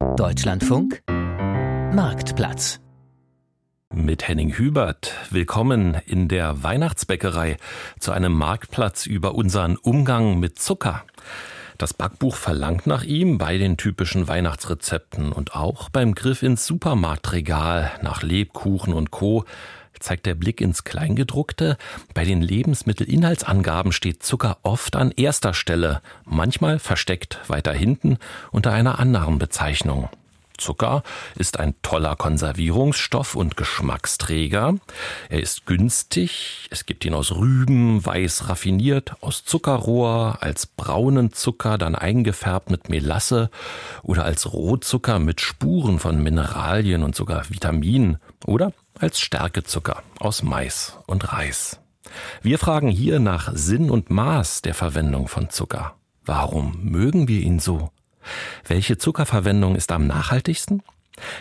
Deutschlandfunk Marktplatz mit Henning Hubert. Willkommen in der Weihnachtsbäckerei zu einem Marktplatz über unseren Umgang mit Zucker. Das Backbuch verlangt nach ihm bei den typischen Weihnachtsrezepten und auch beim Griff ins Supermarktregal nach Lebkuchen und Co zeigt der Blick ins Kleingedruckte. Bei den Lebensmittelinhaltsangaben steht Zucker oft an erster Stelle, manchmal versteckt weiter hinten unter einer anderen Bezeichnung. Zucker ist ein toller Konservierungsstoff und Geschmacksträger. Er ist günstig. Es gibt ihn aus Rüben, weiß raffiniert, aus Zuckerrohr, als braunen Zucker, dann eingefärbt mit Melasse oder als Rohzucker mit Spuren von Mineralien und sogar Vitaminen oder als Stärkezucker aus Mais und Reis. Wir fragen hier nach Sinn und Maß der Verwendung von Zucker. Warum mögen wir ihn so? Welche Zuckerverwendung ist am nachhaltigsten?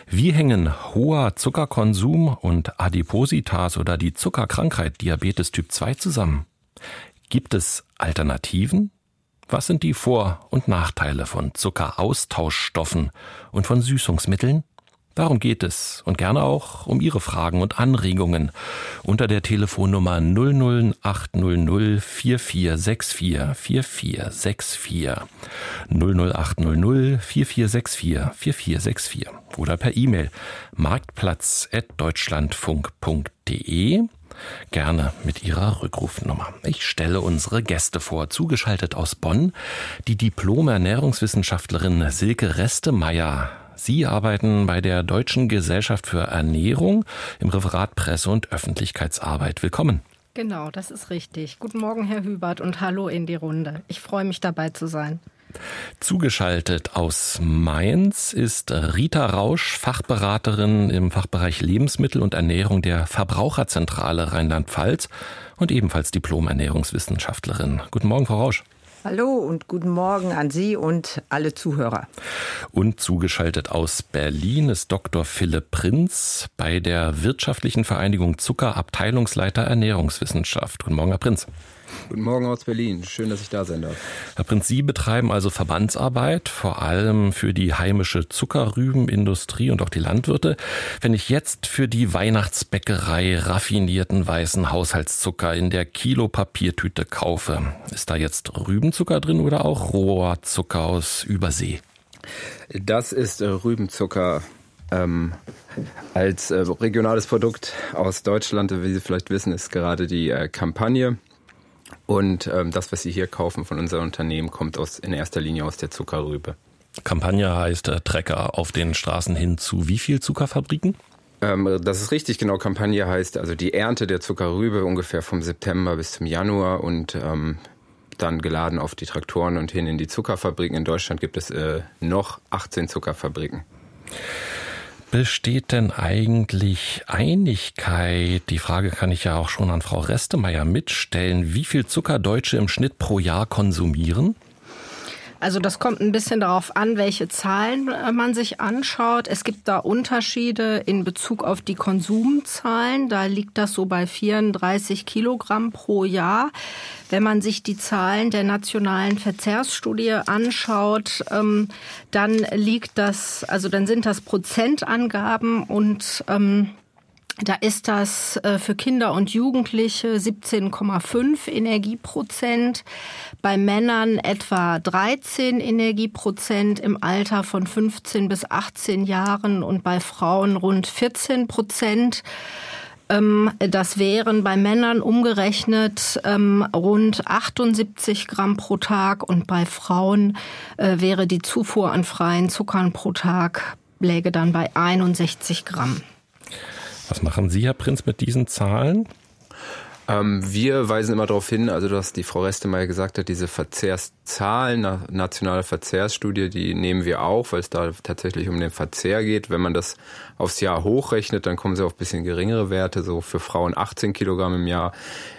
Wie hängen hoher Zuckerkonsum und Adipositas oder die Zuckerkrankheit Diabetes Typ 2 zusammen? Gibt es Alternativen? Was sind die Vor- und Nachteile von Zuckeraustauschstoffen und von Süßungsmitteln? Darum geht es und gerne auch um Ihre Fragen und Anregungen unter der Telefonnummer 00800 4464 4464 00800 4464 4464 oder per E-Mail marktplatz@deutschlandfunk.de gerne mit Ihrer Rückrufnummer. Ich stelle unsere Gäste vor, zugeschaltet aus Bonn, die Diplom-Ernährungswissenschaftlerin Silke Restemeyer Sie arbeiten bei der Deutschen Gesellschaft für Ernährung im Referat Presse- und Öffentlichkeitsarbeit. Willkommen. Genau, das ist richtig. Guten Morgen, Herr Hubert, und hallo in die Runde. Ich freue mich dabei zu sein. Zugeschaltet aus Mainz ist Rita Rausch, Fachberaterin im Fachbereich Lebensmittel und Ernährung der Verbraucherzentrale Rheinland-Pfalz und ebenfalls Diplom-Ernährungswissenschaftlerin. Guten Morgen, Frau Rausch. Hallo und guten Morgen an Sie und alle Zuhörer. Und zugeschaltet aus Berlin ist Dr. Philipp Prinz bei der Wirtschaftlichen Vereinigung Zucker Abteilungsleiter Ernährungswissenschaft. Guten Morgen, Herr Prinz. Guten Morgen aus Berlin. Schön, dass ich da sein darf. Herr Prinz, Sie betreiben also Verbandsarbeit, vor allem für die heimische Zuckerrübenindustrie und auch die Landwirte. Wenn ich jetzt für die Weihnachtsbäckerei raffinierten weißen Haushaltszucker in der Kilo-Papiertüte kaufe, ist da jetzt Rübenzucker drin oder auch Rohrzucker aus Übersee? Das ist Rübenzucker. Ähm, als äh, regionales Produkt aus Deutschland, wie Sie vielleicht wissen, ist gerade die äh, Kampagne und ähm, das, was Sie hier kaufen von unserem Unternehmen, kommt aus, in erster Linie aus der Zuckerrübe. Kampagne heißt äh, Trecker auf den Straßen hin zu wie viel Zuckerfabriken? Ähm, das ist richtig, genau. Kampagne heißt also die Ernte der Zuckerrübe ungefähr vom September bis zum Januar und ähm, dann geladen auf die Traktoren und hin in die Zuckerfabriken. In Deutschland gibt es äh, noch 18 Zuckerfabriken. Besteht denn eigentlich Einigkeit? Die Frage kann ich ja auch schon an Frau Restemeyer mitstellen. Wie viel Zucker Deutsche im Schnitt pro Jahr konsumieren? Also das kommt ein bisschen darauf an, welche Zahlen äh, man sich anschaut. Es gibt da Unterschiede in Bezug auf die Konsumzahlen. Da liegt das so bei 34 Kilogramm pro Jahr. Wenn man sich die Zahlen der nationalen Verzehrsstudie anschaut, ähm, dann liegt das, also dann sind das Prozentangaben und ähm, da ist das äh, für Kinder und Jugendliche 17,5 Energieprozent, bei Männern etwa 13 Energieprozent im Alter von 15 bis 18 Jahren und bei Frauen rund 14 Prozent. Ähm, das wären bei Männern umgerechnet ähm, rund 78 Gramm pro Tag und bei Frauen äh, wäre die Zufuhr an freien Zuckern pro Tag läge dann bei 61 Gramm. Was machen Sie, Herr Prinz, mit diesen Zahlen? Ähm, wir weisen immer darauf hin, also was die Frau Restemeyer gesagt hat, diese Verzehrszahlen, nationale Verzehrsstudie, die nehmen wir auch, weil es da tatsächlich um den Verzehr geht. Wenn man das aufs Jahr hochrechnet, dann kommen sie auf bisschen geringere Werte, so für Frauen 18 Kilogramm im Jahr,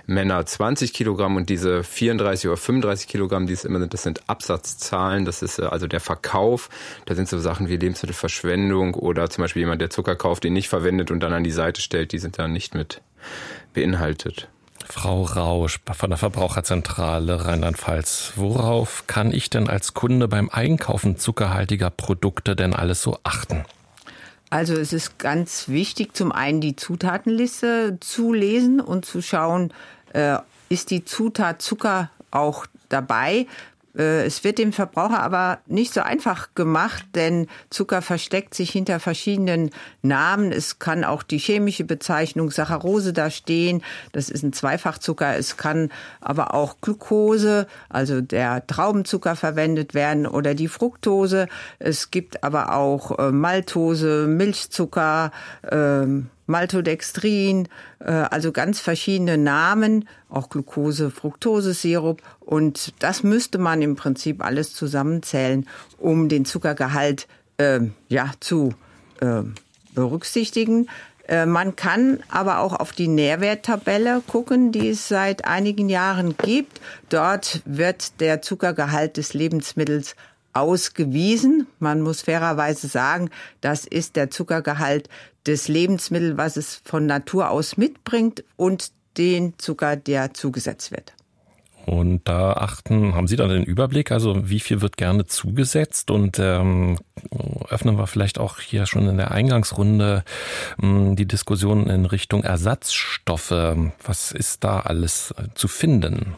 Männer 20 Kilogramm und diese 34 oder 35 Kilogramm, die es immer sind, das sind Absatzzahlen, das ist äh, also der Verkauf. Da sind so Sachen wie Lebensmittelverschwendung oder zum Beispiel jemand, der Zucker kauft, den nicht verwendet und dann an die Seite stellt, die sind dann nicht mit beinhaltet. Frau Rausch von der Verbraucherzentrale Rheinland-Pfalz. Worauf kann ich denn als Kunde beim Einkaufen zuckerhaltiger Produkte denn alles so achten? Also es ist ganz wichtig, zum einen die Zutatenliste zu lesen und zu schauen, äh, ist die Zutat Zucker auch dabei. Äh, es wird dem Verbraucher aber nicht so einfach gemacht, denn Zucker versteckt sich hinter verschiedenen Namen. Es kann auch die chemische Bezeichnung Saccharose da stehen. Das ist ein Zweifachzucker. Es kann aber auch Glucose, also der Traubenzucker verwendet werden oder die Fructose. Es gibt aber auch äh, Maltose, Milchzucker, ähm, Maltodextrin, äh, also ganz verschiedene Namen, auch Glucose, Fructose-Sirup. Und das müsste man im Prinzip alles zusammenzählen, um den Zuckergehalt äh, ja, zu äh, berücksichtigen. Man kann aber auch auf die Nährwerttabelle gucken, die es seit einigen Jahren gibt. Dort wird der Zuckergehalt des Lebensmittels ausgewiesen. Man muss fairerweise sagen, das ist der Zuckergehalt des Lebensmittels, was es von Natur aus mitbringt und den Zucker, der zugesetzt wird. Und da achten, haben Sie da den Überblick, also wie viel wird gerne zugesetzt? Und ähm, öffnen wir vielleicht auch hier schon in der Eingangsrunde ähm, die Diskussion in Richtung Ersatzstoffe. Was ist da alles zu finden?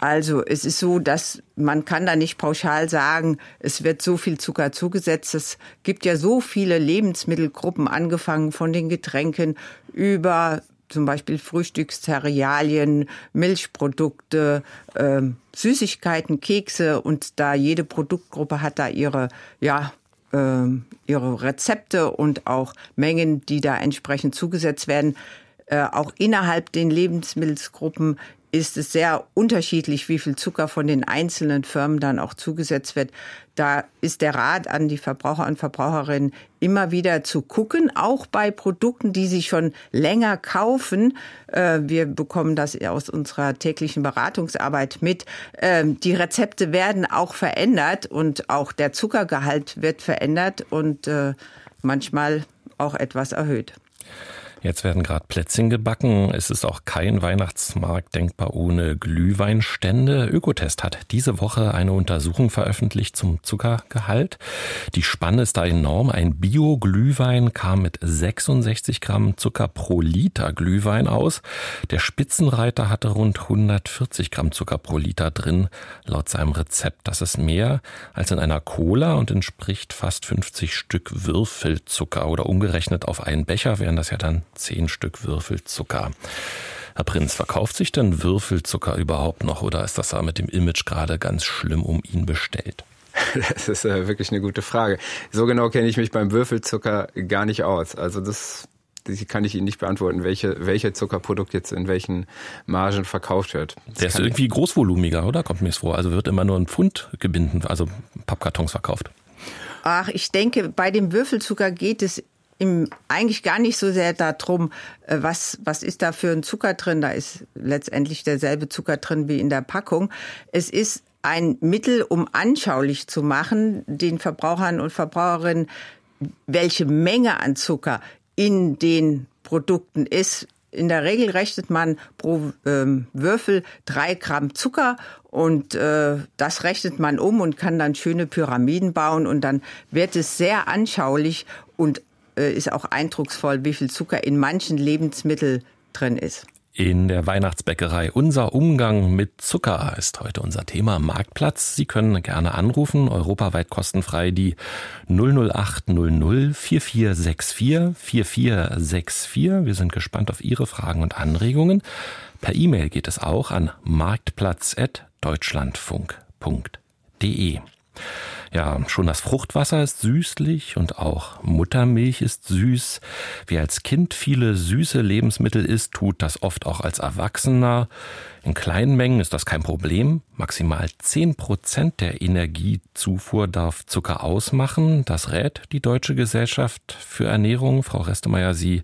Also es ist so, dass man kann da nicht pauschal sagen, es wird so viel Zucker zugesetzt. Es gibt ja so viele Lebensmittelgruppen, angefangen von den Getränken über zum Beispiel Frühstückszerealien, Milchprodukte, äh, Süßigkeiten, Kekse und da jede Produktgruppe hat da ihre, ja, äh, ihre Rezepte und auch Mengen, die da entsprechend zugesetzt werden. Äh, auch innerhalb den Lebensmittelgruppen ist es sehr unterschiedlich, wie viel Zucker von den einzelnen Firmen dann auch zugesetzt wird. Da ist der Rat an die Verbraucher und Verbraucherinnen immer wieder zu gucken, auch bei Produkten, die sie schon länger kaufen. Äh, wir bekommen das aus unserer täglichen Beratungsarbeit mit. Ähm, die Rezepte werden auch verändert und auch der Zuckergehalt wird verändert und äh, manchmal auch etwas erhöht. Jetzt werden gerade Plätzchen gebacken. Es ist auch kein Weihnachtsmarkt denkbar ohne Glühweinstände. Ökotest hat diese Woche eine Untersuchung veröffentlicht zum Zuckergehalt. Die Spanne ist da enorm. Ein Bio-Glühwein kam mit 66 Gramm Zucker pro Liter Glühwein aus. Der Spitzenreiter hatte rund 140 Gramm Zucker pro Liter drin, laut seinem Rezept. Das ist mehr als in einer Cola und entspricht fast 50 Stück Würfelzucker oder umgerechnet auf einen Becher wären das ja dann zehn Stück Würfelzucker. Herr Prinz, verkauft sich denn Würfelzucker überhaupt noch oder ist das da mit dem Image gerade ganz schlimm um ihn bestellt? Das ist äh, wirklich eine gute Frage. So genau kenne ich mich beim Würfelzucker gar nicht aus. Also das, das kann ich Ihnen nicht beantworten, welche, welche Zuckerprodukt jetzt in welchen Margen verkauft wird. Das Der ist irgendwie großvolumiger, oder? Kommt mir das vor. Also wird immer nur ein Pfund gebinden, also Pappkartons verkauft. Ach, ich denke, bei dem Würfelzucker geht es im, eigentlich gar nicht so sehr darum, äh, was, was ist da für ein Zucker drin. Da ist letztendlich derselbe Zucker drin wie in der Packung. Es ist ein Mittel, um anschaulich zu machen, den Verbrauchern und Verbraucherinnen, welche Menge an Zucker in den Produkten ist. In der Regel rechnet man pro ähm, Würfel drei Gramm Zucker und äh, das rechnet man um und kann dann schöne Pyramiden bauen und dann wird es sehr anschaulich und ist auch eindrucksvoll, wie viel Zucker in manchen Lebensmitteln drin ist. In der Weihnachtsbäckerei Unser Umgang mit Zucker ist heute unser Thema Marktplatz. Sie können gerne anrufen, europaweit kostenfrei die 00800 4464 4464. Wir sind gespannt auf Ihre Fragen und Anregungen. Per E-Mail geht es auch an marktplatz.deutschlandfunk.de. Ja, schon das Fruchtwasser ist süßlich und auch Muttermilch ist süß. Wer als Kind viele süße Lebensmittel isst, tut das oft auch als Erwachsener. In kleinen Mengen ist das kein Problem. Maximal zehn Prozent der Energiezufuhr darf Zucker ausmachen. Das rät die Deutsche Gesellschaft für Ernährung. Frau Restemeyer, Sie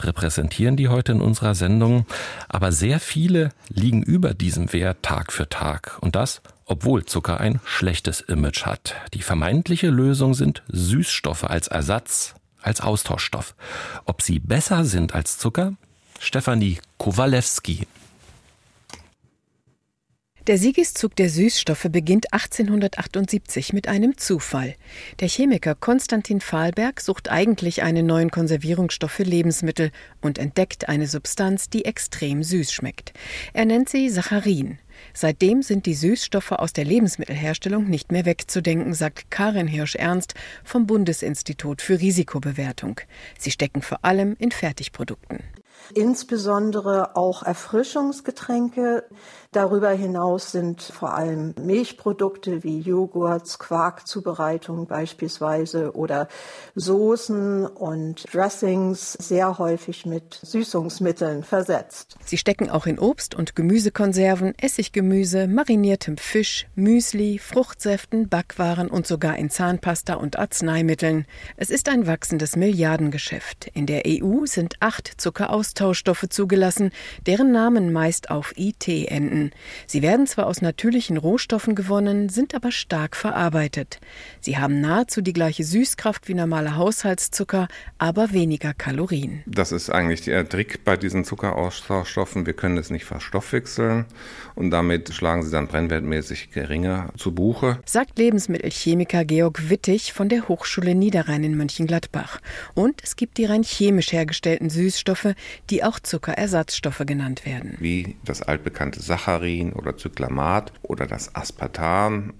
repräsentieren die heute in unserer Sendung. Aber sehr viele liegen über diesem Wert Tag für Tag. Und das obwohl Zucker ein schlechtes Image hat. Die vermeintliche Lösung sind Süßstoffe als Ersatz, als Austauschstoff. Ob sie besser sind als Zucker? Stefanie Kowalewski. Der Siegeszug der Süßstoffe beginnt 1878 mit einem Zufall. Der Chemiker Konstantin Fahlberg sucht eigentlich einen neuen Konservierungsstoff für Lebensmittel und entdeckt eine Substanz, die extrem süß schmeckt. Er nennt sie Saccharin. Seitdem sind die Süßstoffe aus der Lebensmittelherstellung nicht mehr wegzudenken, sagt Karin Hirsch-Ernst vom Bundesinstitut für Risikobewertung. Sie stecken vor allem in Fertigprodukten. Insbesondere auch Erfrischungsgetränke. Darüber hinaus sind vor allem Milchprodukte wie Joghurts, Quarkzubereitung beispielsweise oder Soßen und Dressings sehr häufig mit Süßungsmitteln versetzt. Sie stecken auch in Obst- und Gemüsekonserven, Essiggemüse, mariniertem Fisch, Müsli, Fruchtsäften, Backwaren und sogar in Zahnpasta und Arzneimitteln. Es ist ein wachsendes Milliardengeschäft. In der EU sind acht Zuckeraustauschstoffe zugelassen, deren Namen meist auf IT enden. Sie werden zwar aus natürlichen Rohstoffen gewonnen, sind aber stark verarbeitet. Sie haben nahezu die gleiche Süßkraft wie normale Haushaltszucker, aber weniger Kalorien. Das ist eigentlich der Trick bei diesen Zuckeraustauschstoffen. Wir können es nicht verstoffwechseln und damit schlagen sie dann brennwertmäßig geringer zu Buche. Sagt Lebensmittelchemiker Georg Wittig von der Hochschule Niederrhein in Mönchengladbach. Und es gibt die rein chemisch hergestellten Süßstoffe, die auch Zuckerersatzstoffe genannt werden. Wie das altbekannte Saccharin Saccharin oder Zyklamat oder das Aspartam.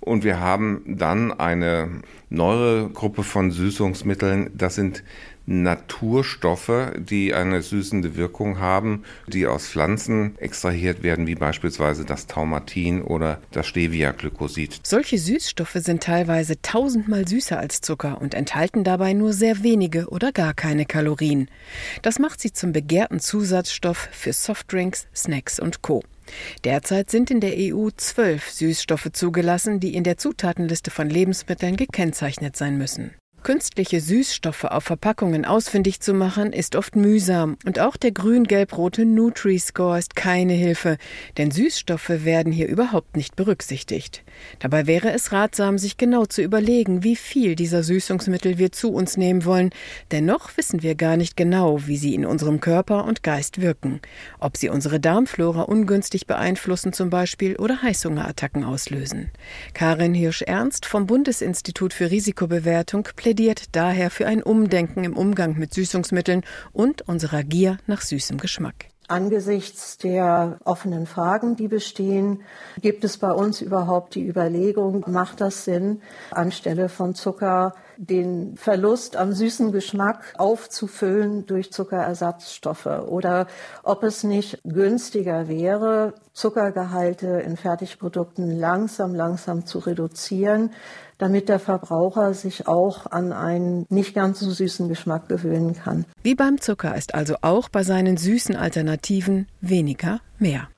Und wir haben dann eine neue Gruppe von Süßungsmitteln. Das sind Naturstoffe, die eine süßende Wirkung haben, die aus Pflanzen extrahiert werden, wie beispielsweise das Taumatin oder das Stevia-Glykosid. Solche Süßstoffe sind teilweise tausendmal süßer als Zucker und enthalten dabei nur sehr wenige oder gar keine Kalorien. Das macht sie zum begehrten Zusatzstoff für Softdrinks, Snacks und Co. Derzeit sind in der EU zwölf Süßstoffe zugelassen, die in der Zutatenliste von Lebensmitteln gekennzeichnet sein müssen. Künstliche Süßstoffe auf Verpackungen ausfindig zu machen, ist oft mühsam und auch der grün-gelb-rote Nutri-Score ist keine Hilfe, denn Süßstoffe werden hier überhaupt nicht berücksichtigt. Dabei wäre es ratsam, sich genau zu überlegen, wie viel dieser Süßungsmittel wir zu uns nehmen wollen, denn noch wissen wir gar nicht genau, wie sie in unserem Körper und Geist wirken, ob sie unsere Darmflora ungünstig beeinflussen zum Beispiel oder Heißhungerattacken auslösen. Karin Hirsch-Ernst vom Bundesinstitut für Risikobewertung plädiert daher für ein Umdenken im Umgang mit Süßungsmitteln und unserer Gier nach süßem Geschmack. Angesichts der offenen Fragen, die bestehen, gibt es bei uns überhaupt die Überlegung, macht das Sinn, anstelle von Zucker den Verlust am süßen Geschmack aufzufüllen durch Zuckerersatzstoffe oder ob es nicht günstiger wäre, Zuckergehalte in Fertigprodukten langsam, langsam zu reduzieren, damit der Verbraucher sich auch an einen nicht ganz so süßen Geschmack gewöhnen kann. Wie beim Zucker ist also auch bei seinen süßen Alternativen weniger mehr.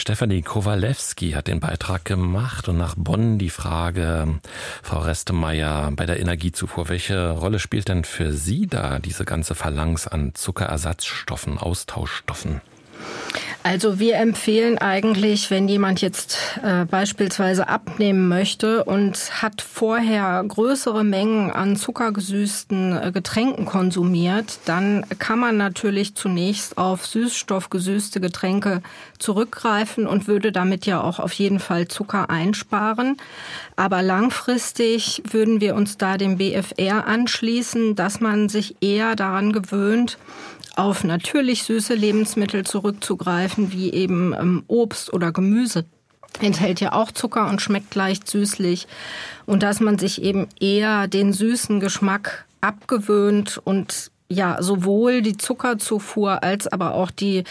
Stefanie Kowalewski hat den Beitrag gemacht und nach Bonn die Frage, Frau Restemeyer, bei der Energiezufuhr, welche Rolle spielt denn für Sie da diese ganze Phalanx an Zuckerersatzstoffen, Austauschstoffen? Also wir empfehlen eigentlich, wenn jemand jetzt äh, beispielsweise abnehmen möchte und hat vorher größere Mengen an zuckergesüßten äh, Getränken konsumiert, dann kann man natürlich zunächst auf süßstoffgesüßte Getränke zurückgreifen und würde damit ja auch auf jeden Fall Zucker einsparen. Aber langfristig würden wir uns da dem BFR anschließen, dass man sich eher daran gewöhnt, auf natürlich süße Lebensmittel zurückzugreifen, wie eben ähm, Obst oder Gemüse enthält ja auch Zucker und schmeckt leicht süßlich und dass man sich eben eher den süßen Geschmack abgewöhnt und ja, sowohl die Zuckerzufuhr als aber auch die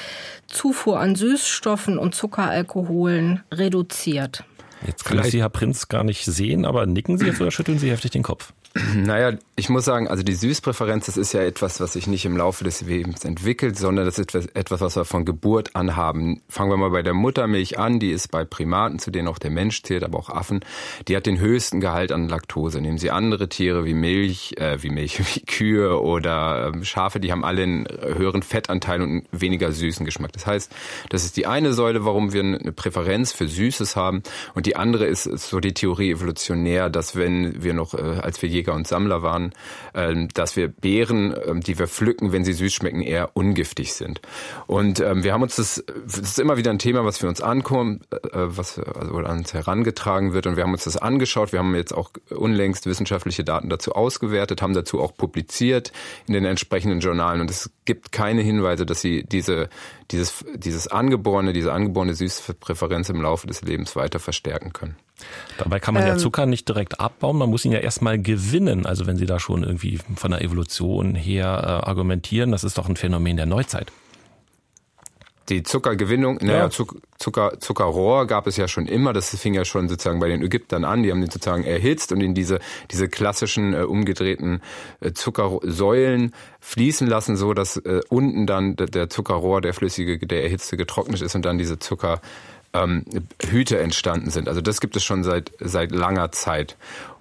Zufuhr an Süßstoffen und Zuckeralkoholen reduziert. Jetzt kann ich Sie, Herr Prinz, gar nicht sehen, aber nicken Sie jetzt oder schütteln Sie heftig den Kopf? Naja, ich muss sagen, also die Süßpräferenz, das ist ja etwas, was sich nicht im Laufe des Lebens entwickelt, sondern das ist etwas, was wir von Geburt an haben. Fangen wir mal bei der Muttermilch an, die ist bei Primaten, zu denen auch der Mensch zählt, aber auch Affen, die hat den höchsten Gehalt an Laktose. Nehmen Sie andere Tiere wie Milch, äh, wie Milch, wie Kühe oder äh, Schafe, die haben alle einen höheren Fettanteil und einen weniger süßen Geschmack. Das heißt, das ist die eine Säule, warum wir eine Präferenz für Süßes haben und die andere ist so die Theorie evolutionär, dass wenn wir noch, äh, als wir Jäger und Sammler waren, ähm, dass wir Beeren, ähm, die wir pflücken, wenn sie süß schmecken, eher ungiftig sind. Und ähm, wir haben uns das, das ist immer wieder ein Thema, was für uns ankommt, äh, was also an uns herangetragen wird. Und wir haben uns das angeschaut. Wir haben jetzt auch unlängst wissenschaftliche Daten dazu ausgewertet, haben dazu auch publiziert in den entsprechenden Journalen. Und es gibt keine Hinweise, dass sie diese, dieses, dieses angeborene, diese angeborene Süßpräferenz im Laufe des Lebens weiter verstärken können. Dabei kann man ähm, ja Zucker nicht direkt abbauen, man muss ihn ja erstmal gewinnen. Also wenn Sie da schon irgendwie von der Evolution her äh, argumentieren, das ist doch ein Phänomen der Neuzeit. Die Zuckergewinnung, ja. naja, Zucker, Zuckerrohr gab es ja schon immer. Das fing ja schon sozusagen bei den Ägyptern an. Die haben den sozusagen erhitzt und in diese, diese klassischen äh, umgedrehten äh, Zuckersäulen fließen lassen, so dass äh, unten dann der Zuckerrohr, der flüssige, der erhitzte getrocknet ist und dann diese Zucker ähm, Hüte entstanden sind. Also das gibt es schon seit, seit langer Zeit.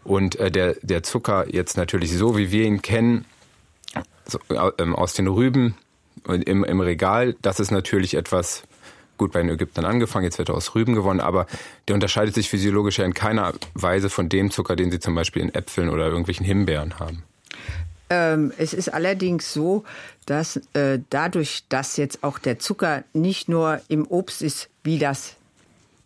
Und äh, der, der Zucker jetzt natürlich so, wie wir ihn kennen, so, äh, aus den Rüben im, im Regal, das ist natürlich etwas, gut bei den Ägyptern angefangen, jetzt wird er aus Rüben gewonnen, aber der unterscheidet sich physiologisch ja in keiner Weise von dem Zucker, den sie zum Beispiel in Äpfeln oder irgendwelchen Himbeeren haben. Ähm, es ist allerdings so, dass äh, dadurch, dass jetzt auch der Zucker nicht nur im Obst ist, wie das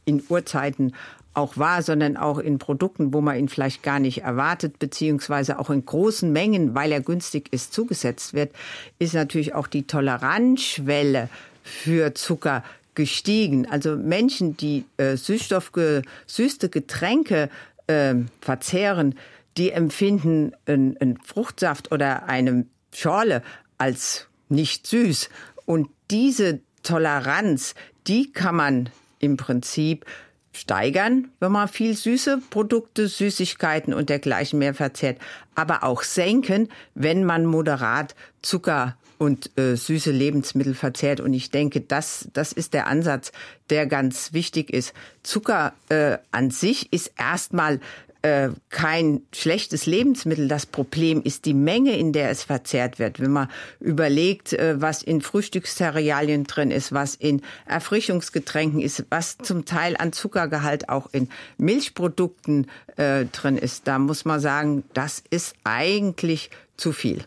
in Urzeiten auch war, sondern auch in Produkten, wo man ihn vielleicht gar nicht erwartet, beziehungsweise auch in großen Mengen, weil er günstig ist, zugesetzt wird, ist natürlich auch die Toleranzschwelle für Zucker gestiegen. Also Menschen, die äh, süßstoffgesüßte Getränke äh, verzehren, die empfinden einen Fruchtsaft oder eine Schorle als nicht süß. Und diese Toleranz, die kann man im Prinzip steigern, wenn man viel süße Produkte, Süßigkeiten und dergleichen mehr verzehrt, aber auch senken, wenn man moderat Zucker und äh, süße Lebensmittel verzehrt. Und ich denke, das, das ist der Ansatz, der ganz wichtig ist. Zucker äh, an sich ist erstmal äh, kein schlechtes Lebensmittel. Das Problem ist die Menge, in der es verzehrt wird. Wenn man überlegt, äh, was in Frühstückszerealien drin ist, was in Erfrischungsgetränken ist, was zum Teil an Zuckergehalt auch in Milchprodukten äh, drin ist, da muss man sagen, das ist eigentlich zu viel.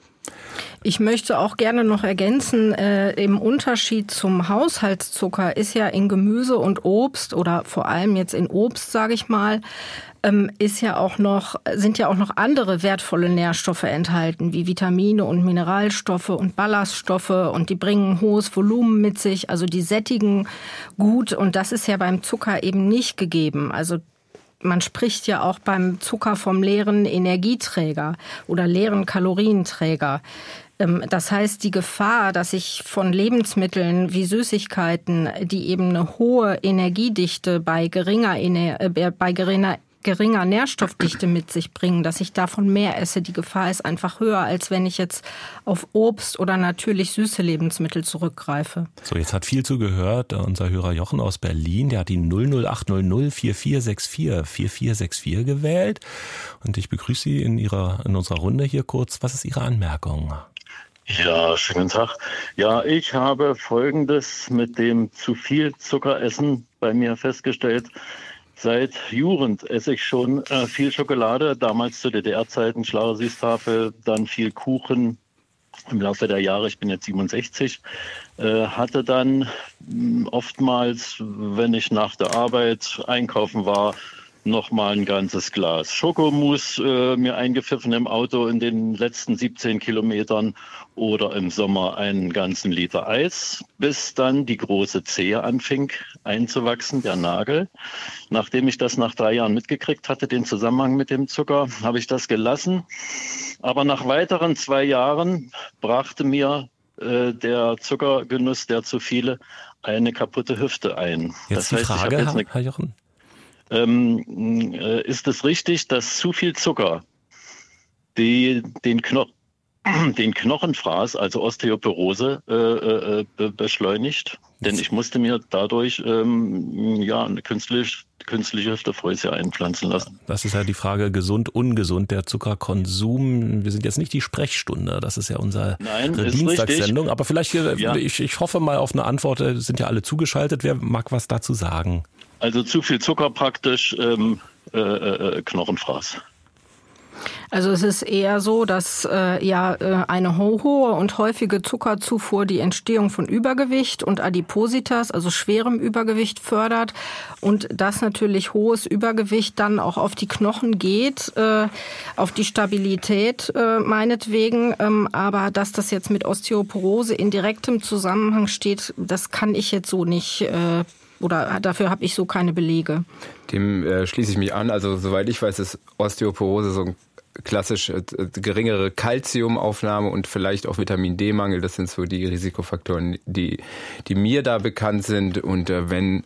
Ich möchte auch gerne noch ergänzen, äh, im Unterschied zum Haushaltszucker ist ja in Gemüse und Obst oder vor allem jetzt in Obst, sage ich mal, ähm, ist ja auch noch, sind ja auch noch andere wertvolle Nährstoffe enthalten, wie Vitamine und Mineralstoffe und Ballaststoffe und die bringen hohes Volumen mit sich, also die sättigen gut und das ist ja beim Zucker eben nicht gegeben. Also man spricht ja auch beim Zucker vom leeren Energieträger oder leeren Kalorienträger. Ähm, das heißt, die Gefahr, dass ich von Lebensmitteln wie Süßigkeiten, die eben eine hohe Energiedichte bei geringer, äh, bei geringer geringer Nährstoffdichte mit sich bringen, dass ich davon mehr esse. Die Gefahr ist einfach höher, als wenn ich jetzt auf Obst oder natürlich süße Lebensmittel zurückgreife. So, jetzt hat viel zugehört. Unser Hörer Jochen aus Berlin, der hat die 00800 4464 4464 gewählt. Und ich begrüße Sie in, ihrer, in unserer Runde hier kurz. Was ist Ihre Anmerkung? Ja, schönen Tag. Ja, ich habe Folgendes mit dem zu viel Zuckeressen bei mir festgestellt. Seit Jugend esse ich schon äh, viel Schokolade, damals zu DDR-Zeiten, schlaue Süßtafel, dann viel Kuchen. Im Laufe der Jahre, ich bin jetzt 67, äh, hatte dann mh, hm, oftmals, wenn ich nach der Arbeit einkaufen war, noch mal ein ganzes Glas Schokomus äh, mir eingepfiffen im Auto in den letzten 17 Kilometern oder im Sommer einen ganzen Liter Eis, bis dann die große Zehe anfing einzuwachsen, der Nagel. Nachdem ich das nach drei Jahren mitgekriegt hatte, den Zusammenhang mit dem Zucker, habe ich das gelassen. Aber nach weiteren zwei Jahren brachte mir äh, der Zuckergenuss, der zu viele, eine kaputte Hüfte ein. Jetzt das die heißt, Frage, jetzt eine, Herr Jochen. Ähm, äh, ist es richtig, dass zu viel Zucker die, den, Kno den Knochenfraß, also Osteoporose, äh, äh, äh beschleunigt? Denn ich musste mir dadurch ähm, ja eine künstliche, künstliche Hüftefräuse einpflanzen lassen. Das ist ja die Frage gesund, ungesund, der Zuckerkonsum. Wir sind jetzt nicht die Sprechstunde, das ist ja unsere Nein, Dienstagssendung. Aber vielleicht, ja. ich, ich hoffe mal auf eine Antwort, sind ja alle zugeschaltet. Wer mag was dazu sagen? Also zu viel Zucker praktisch, ähm, äh, äh, Knochenfraß. Also es ist eher so, dass äh, ja äh, eine hohe und häufige Zuckerzufuhr die Entstehung von Übergewicht und Adipositas, also schwerem Übergewicht fördert und dass natürlich hohes Übergewicht dann auch auf die Knochen geht, äh, auf die Stabilität äh, meinetwegen, ähm, aber dass das jetzt mit Osteoporose in direktem Zusammenhang steht, das kann ich jetzt so nicht äh, oder dafür habe ich so keine Belege. Dem äh, schließe ich mich an. Also soweit ich weiß, ist Osteoporose so ein klassisch äh, geringere Kalziumaufnahme und vielleicht auch Vitamin D-Mangel. Das sind so die Risikofaktoren, die, die mir da bekannt sind. Und äh, wenn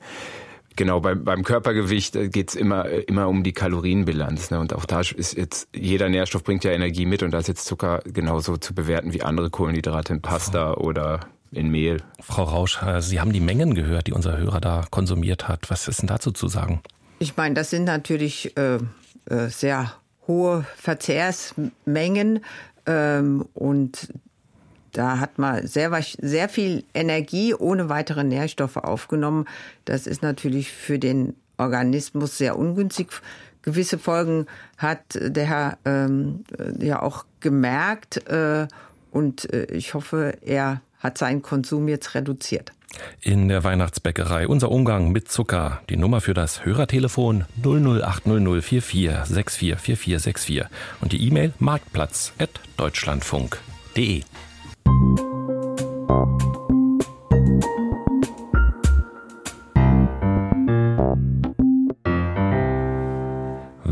Genau, beim, beim Körpergewicht äh, geht's immer, äh, immer um die Kalorienbilanz. Ne? Und auch da ist jetzt, jeder Nährstoff bringt ja Energie mit und da ist jetzt Zucker genauso zu bewerten wie andere Kohlenhydrate in Pasta oder in Mehl. Frau Rausch, äh, Sie haben die Mengen gehört, die unser Hörer da konsumiert hat. Was ist denn dazu zu sagen? Ich meine, das sind natürlich äh, sehr hohe Verzehrsmengen ähm, und da hat man sehr, sehr viel Energie ohne weitere Nährstoffe aufgenommen. Das ist natürlich für den Organismus sehr ungünstig. Gewisse Folgen hat der Herr ähm, ja auch gemerkt äh, und äh, ich hoffe, er hat seinen Konsum jetzt reduziert in der Weihnachtsbäckerei. Unser Umgang mit Zucker. Die Nummer für das Hörertelefon 0080044 644464 und die E-Mail marktplatz.deutschlandfunk.de.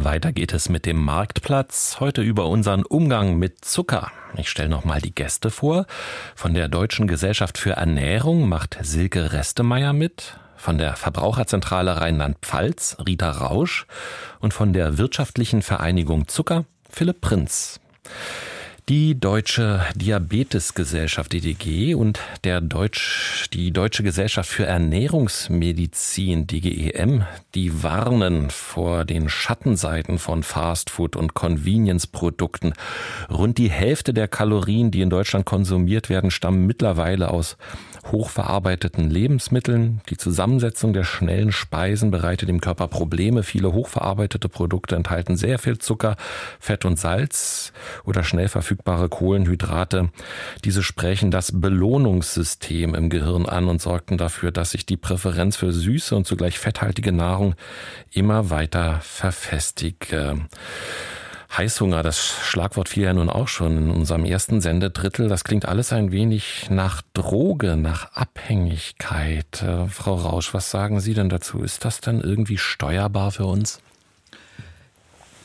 Weiter geht es mit dem Marktplatz. Heute über unseren Umgang mit Zucker. Ich stelle nochmal die Gäste vor. Von der Deutschen Gesellschaft für Ernährung macht Silke Restemeier mit. Von der Verbraucherzentrale Rheinland-Pfalz Rita Rausch. Und von der Wirtschaftlichen Vereinigung Zucker Philipp Prinz. Die Deutsche Diabetesgesellschaft DDG und der Deutsch, die Deutsche Gesellschaft für Ernährungsmedizin DGEM, die warnen vor den Schattenseiten von Fastfood und Convenience-Produkten. Rund die Hälfte der Kalorien, die in Deutschland konsumiert werden, stammen mittlerweile aus hochverarbeiteten Lebensmitteln. Die Zusammensetzung der schnellen Speisen bereitet dem Körper Probleme. Viele hochverarbeitete Produkte enthalten sehr viel Zucker, Fett und Salz oder schnell verfügbare Kohlenhydrate. Diese sprechen das Belohnungssystem im Gehirn an und sorgten dafür, dass sich die Präferenz für süße und zugleich fetthaltige Nahrung immer weiter verfestigt. Heißhunger, das Schlagwort fiel ja nun auch schon in unserem ersten Sendedrittel. Das klingt alles ein wenig nach Droge, nach Abhängigkeit. Äh, Frau Rausch, was sagen Sie denn dazu? Ist das dann irgendwie steuerbar für uns?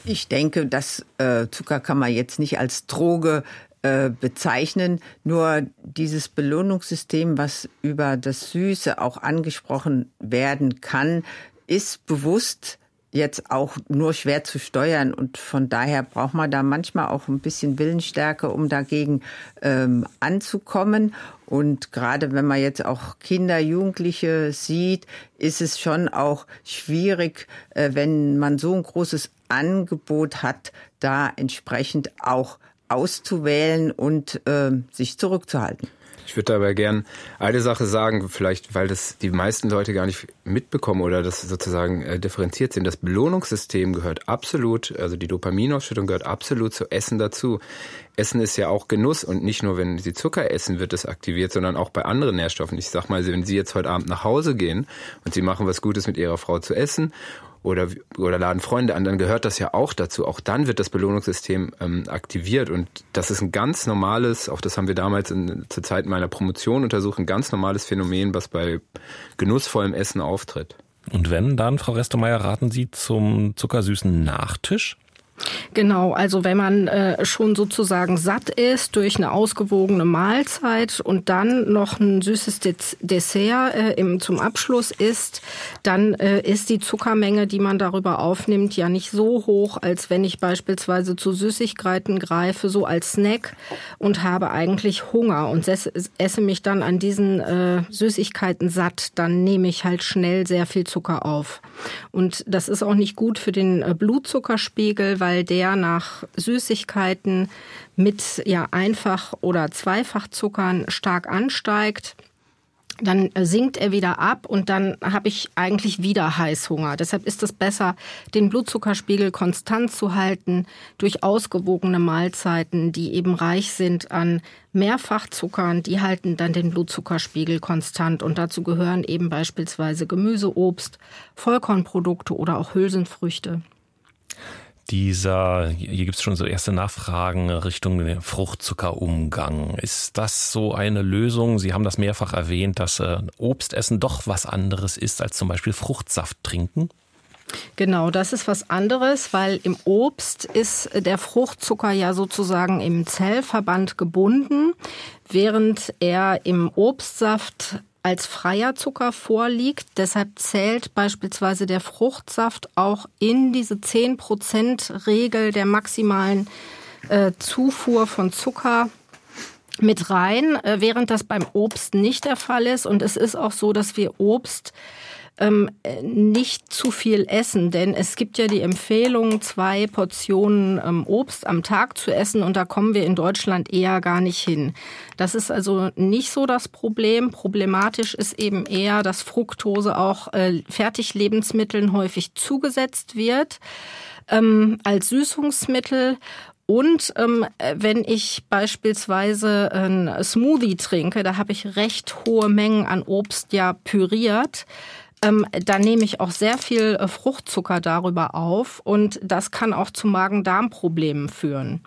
Ich denke, dass äh, Zucker kann man jetzt nicht als Droge äh, bezeichnen. Nur dieses Belohnungssystem, was über das Süße auch angesprochen werden kann, ist bewusst jetzt auch nur schwer zu steuern. Und von daher braucht man da manchmal auch ein bisschen Willensstärke, um dagegen ähm, anzukommen. Und gerade wenn man jetzt auch Kinder, Jugendliche sieht, ist es schon auch schwierig, äh, wenn man so ein großes Angebot hat, da entsprechend auch auszuwählen und äh, sich zurückzuhalten. Ich würde dabei gern eine Sache sagen, vielleicht weil das die meisten Leute gar nicht mitbekommen oder das sozusagen äh, differenziert sind. Das Belohnungssystem gehört absolut, also die Dopaminausschüttung gehört absolut zu Essen dazu. Essen ist ja auch Genuss und nicht nur, wenn Sie Zucker essen, wird es aktiviert, sondern auch bei anderen Nährstoffen. Ich sag mal, wenn Sie jetzt heute Abend nach Hause gehen und Sie machen was Gutes mit Ihrer Frau zu essen oder, oder laden Freunde an, dann gehört das ja auch dazu. Auch dann wird das Belohnungssystem ähm, aktiviert. Und das ist ein ganz normales, auch das haben wir damals in, zur Zeit meiner Promotion untersucht, ein ganz normales Phänomen, was bei genussvollem Essen auftritt. Und wenn dann, Frau Restomeyer, raten Sie zum zuckersüßen Nachtisch? Genau, also wenn man äh, schon sozusagen satt ist durch eine ausgewogene Mahlzeit und dann noch ein süßes De Dessert äh, im, zum Abschluss isst, dann äh, ist die Zuckermenge, die man darüber aufnimmt, ja nicht so hoch, als wenn ich beispielsweise zu Süßigkeiten greife, so als Snack und habe eigentlich Hunger und esse mich dann an diesen äh, Süßigkeiten satt, dann nehme ich halt schnell sehr viel Zucker auf. Und das ist auch nicht gut für den äh, Blutzuckerspiegel, weil der nach Süßigkeiten mit ja einfach oder Zweifachzuckern stark ansteigt. dann äh, sinkt er wieder ab und dann habe ich eigentlich wieder Heißhunger. Deshalb ist es besser, den Blutzuckerspiegel konstant zu halten durch ausgewogene Mahlzeiten, die eben reich sind an Mehrfachzuckern. Die halten dann den Blutzuckerspiegel konstant und dazu gehören eben beispielsweise Gemüse, Obst, Vollkornprodukte oder auch Hülsenfrüchte dieser, hier gibt es schon so erste Nachfragen Richtung Fruchtzuckerumgang. Ist das so eine Lösung? Sie haben das mehrfach erwähnt, dass äh, Obstessen doch was anderes ist als zum Beispiel Fruchtsaft trinken? Genau, das ist was anderes, weil im Obst ist der Fruchtzucker ja sozusagen im Zellverband gebunden, während er im Obstsaft als freier Zucker vorliegt. Deshalb zählt beispielsweise der Fruchtsaft auch in diese 10%-Regel der maximalen äh, Zufuhr von Zucker mit rein, äh, während das beim Obst nicht der Fall ist. Und es ist auch so, dass wir Obst ähm, nicht zu viel essen, denn es gibt ja die Empfehlung, zwei Portionen ähm, Obst am Tag zu essen und da kommen wir in Deutschland eher gar nicht hin. Das ist also nicht so das Problem. Problematisch ist eben eher, dass Fructose auch äh, Fertiglebensmitteln häufig zugesetzt wird ähm, als Süßungsmittel und ähm, wenn ich beispielsweise ein Smoothie trinke, da habe ich recht hohe Mengen an Obst ja püriert ähm, dann nehme ich auch sehr viel äh, Fruchtzucker darüber auf und das kann auch zu Magen-Darm-Problemen führen.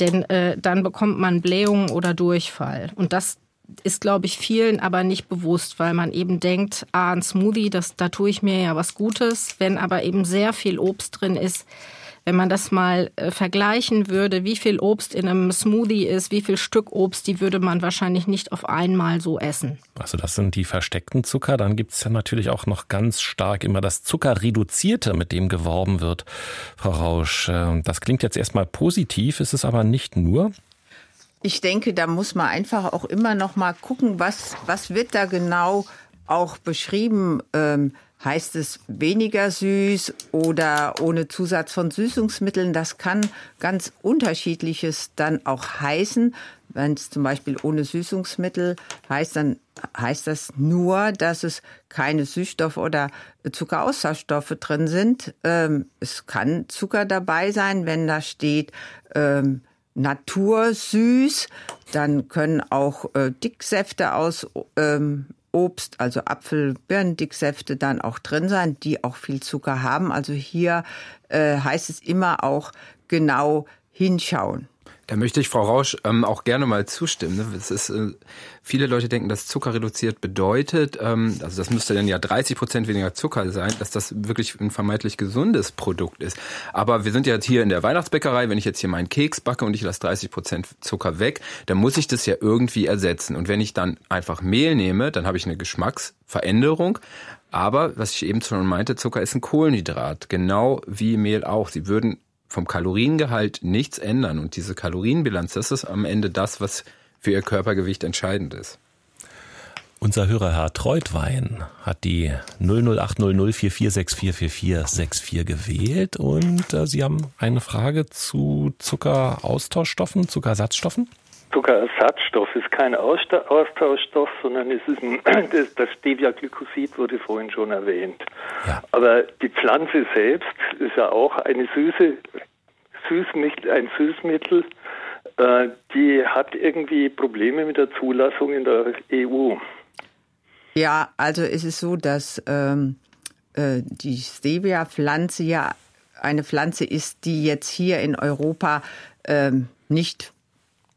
Denn äh, dann bekommt man Blähungen oder Durchfall. Und das ist, glaube ich, vielen aber nicht bewusst, weil man eben denkt, ah, ein Smoothie, das, da tue ich mir ja was Gutes. Wenn aber eben sehr viel Obst drin ist, wenn man das mal äh, vergleichen würde, wie viel Obst in einem Smoothie ist, wie viel Stück Obst, die würde man wahrscheinlich nicht auf einmal so essen. Also das sind die versteckten Zucker. Dann gibt es ja natürlich auch noch ganz stark immer das Zuckerreduzierte, mit dem geworben wird. Frau Rausch, äh, das klingt jetzt erstmal positiv, ist es aber nicht nur. Ich denke, da muss man einfach auch immer noch mal gucken, was, was wird da genau auch beschrieben. Ähm, heißt es weniger süß oder ohne Zusatz von Süßungsmitteln. Das kann ganz unterschiedliches dann auch heißen. Wenn es zum Beispiel ohne Süßungsmittel heißt, dann heißt das nur, dass es keine Süßstoffe oder Zuckeraustauschstoffe drin sind. Ähm, es kann Zucker dabei sein, wenn da steht ähm, natursüß. Dann können auch äh, Dicksäfte aus ähm, Obst, also Apfel, Birnendicksäfte dann auch drin sein, die auch viel Zucker haben. Also hier äh, heißt es immer auch genau hinschauen. Da möchte ich Frau Rausch ähm, auch gerne mal zustimmen. Ne? Es ist, äh, viele Leute denken, dass Zucker reduziert bedeutet, ähm, also das müsste dann ja 30 Prozent weniger Zucker sein, dass das wirklich ein vermeintlich gesundes Produkt ist. Aber wir sind ja jetzt hier in der Weihnachtsbäckerei. Wenn ich jetzt hier meinen Keks backe und ich lasse 30 Prozent Zucker weg, dann muss ich das ja irgendwie ersetzen. Und wenn ich dann einfach Mehl nehme, dann habe ich eine Geschmacksveränderung. Aber was ich eben schon meinte, Zucker ist ein Kohlenhydrat, genau wie Mehl auch. Sie würden vom Kaloriengehalt nichts ändern. Und diese Kalorienbilanz, das ist am Ende das, was für ihr Körpergewicht entscheidend ist. Unser Hörer Herr Treutwein hat die 0080044644464 gewählt und äh, Sie haben eine Frage zu Zuckeraustauschstoffen, Zuckerersatzstoffen? Zuckerersatzstoff ist kein Austauschstoff, sondern es ist ein, das, das Stevia-Glycosid wurde vorhin schon erwähnt. Ja. Aber die Pflanze selbst ist ja auch eine süße, Süßmittel, ein Süßmittel, äh, die hat irgendwie Probleme mit der Zulassung in der EU. Ja, also ist es so, dass ähm, äh, die Stevia-Pflanze ja eine Pflanze ist, die jetzt hier in Europa ähm, nicht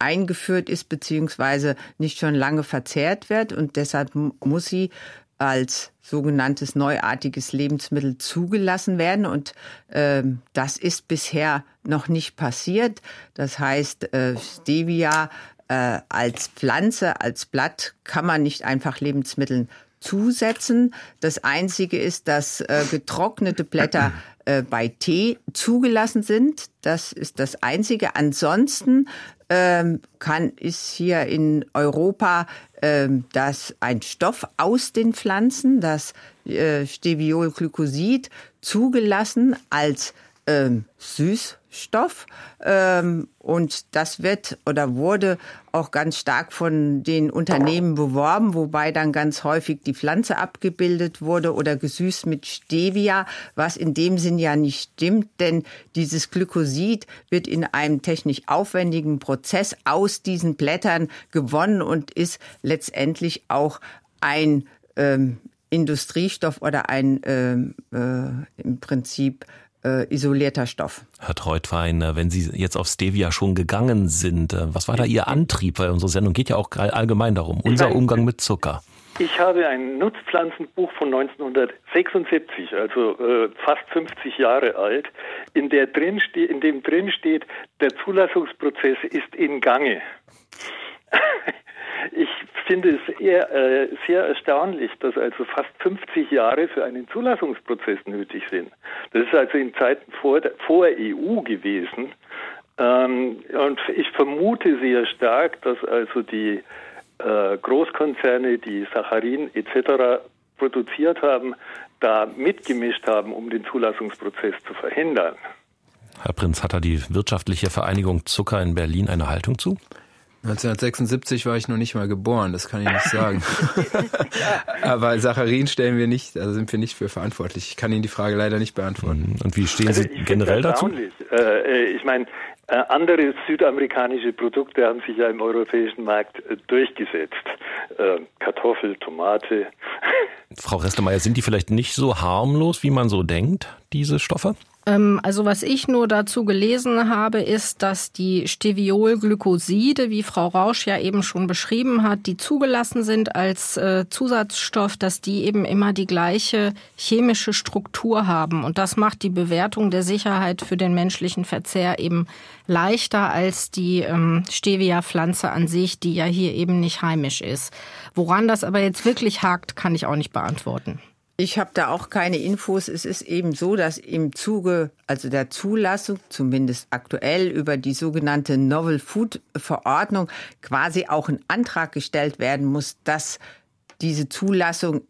eingeführt ist beziehungsweise nicht schon lange verzehrt wird und deshalb muss sie als sogenanntes neuartiges Lebensmittel zugelassen werden. Und äh, das ist bisher noch nicht passiert. Das heißt, äh, Stevia äh, als Pflanze, als Blatt kann man nicht einfach Lebensmitteln zusetzen. Das Einzige ist, dass äh, getrocknete Blätter äh, bei Tee zugelassen sind. Das ist das Einzige. Ansonsten ähm, kann ist hier in Europa ähm, das ein Stoff aus den Pflanzen, das äh, Steviolglycosid, zugelassen als ähm, Süßstoff ähm, und das wird oder wurde auch ganz stark von den Unternehmen beworben, wobei dann ganz häufig die Pflanze abgebildet wurde oder gesüßt mit Stevia, was in dem Sinn ja nicht stimmt, denn dieses Glykosid wird in einem technisch aufwendigen Prozess aus diesen Blättern gewonnen und ist letztendlich auch ein ähm, Industriestoff oder ein ähm, äh, im Prinzip äh, isolierter Stoff. Herr Treutwein, äh, wenn Sie jetzt auf Stevia schon gegangen sind, äh, was war da Ihr Antrieb? Weil unsere Sendung geht ja auch allgemein darum, unser Umgang mit Zucker. Ich habe ein Nutzpflanzenbuch von 1976, also äh, fast 50 Jahre alt, in, der drin in dem drin steht, der Zulassungsprozess ist in Gange. Ich finde es eher äh, sehr erstaunlich, dass also fast 50 Jahre für einen Zulassungsprozess nötig sind. Das ist also in Zeiten vor, der, vor EU gewesen. Ähm, und ich vermute sehr stark, dass also die äh, Großkonzerne, die Saccharin etc. produziert haben, da mitgemischt haben, um den Zulassungsprozess zu verhindern. Herr Prinz, hat da die wirtschaftliche Vereinigung Zucker in Berlin eine Haltung zu? 1976 war ich noch nicht mal geboren, das kann ich nicht sagen. Aber Saccharin stellen wir nicht, also sind wir nicht für verantwortlich. Ich kann Ihnen die Frage leider nicht beantworten. Mhm. Und wie stehen Sie also generell dazu? Äh, äh, ich meine, äh, andere südamerikanische Produkte haben sich ja im europäischen Markt durchgesetzt. Kartoffel, Tomate. Frau Restemeyer, sind die vielleicht nicht so harmlos, wie man so denkt, diese Stoffe? Ähm, also was ich nur dazu gelesen habe, ist, dass die Steviolglykoside, wie Frau Rausch ja eben schon beschrieben hat, die zugelassen sind als äh, Zusatzstoff, dass die eben immer die gleiche chemische Struktur haben. Und das macht die Bewertung der Sicherheit für den menschlichen Verzehr eben leichter als die ähm, Stevia-Pflanze an sich, die ja hier eben nicht heimisch ist. Woran das aber jetzt wirklich hakt, kann ich auch nicht beantworten. Ich habe da auch keine Infos. Es ist eben so, dass im Zuge, also der Zulassung, zumindest aktuell über die sogenannte Novel Food Verordnung, quasi auch ein Antrag gestellt werden muss, dass diese Zulassung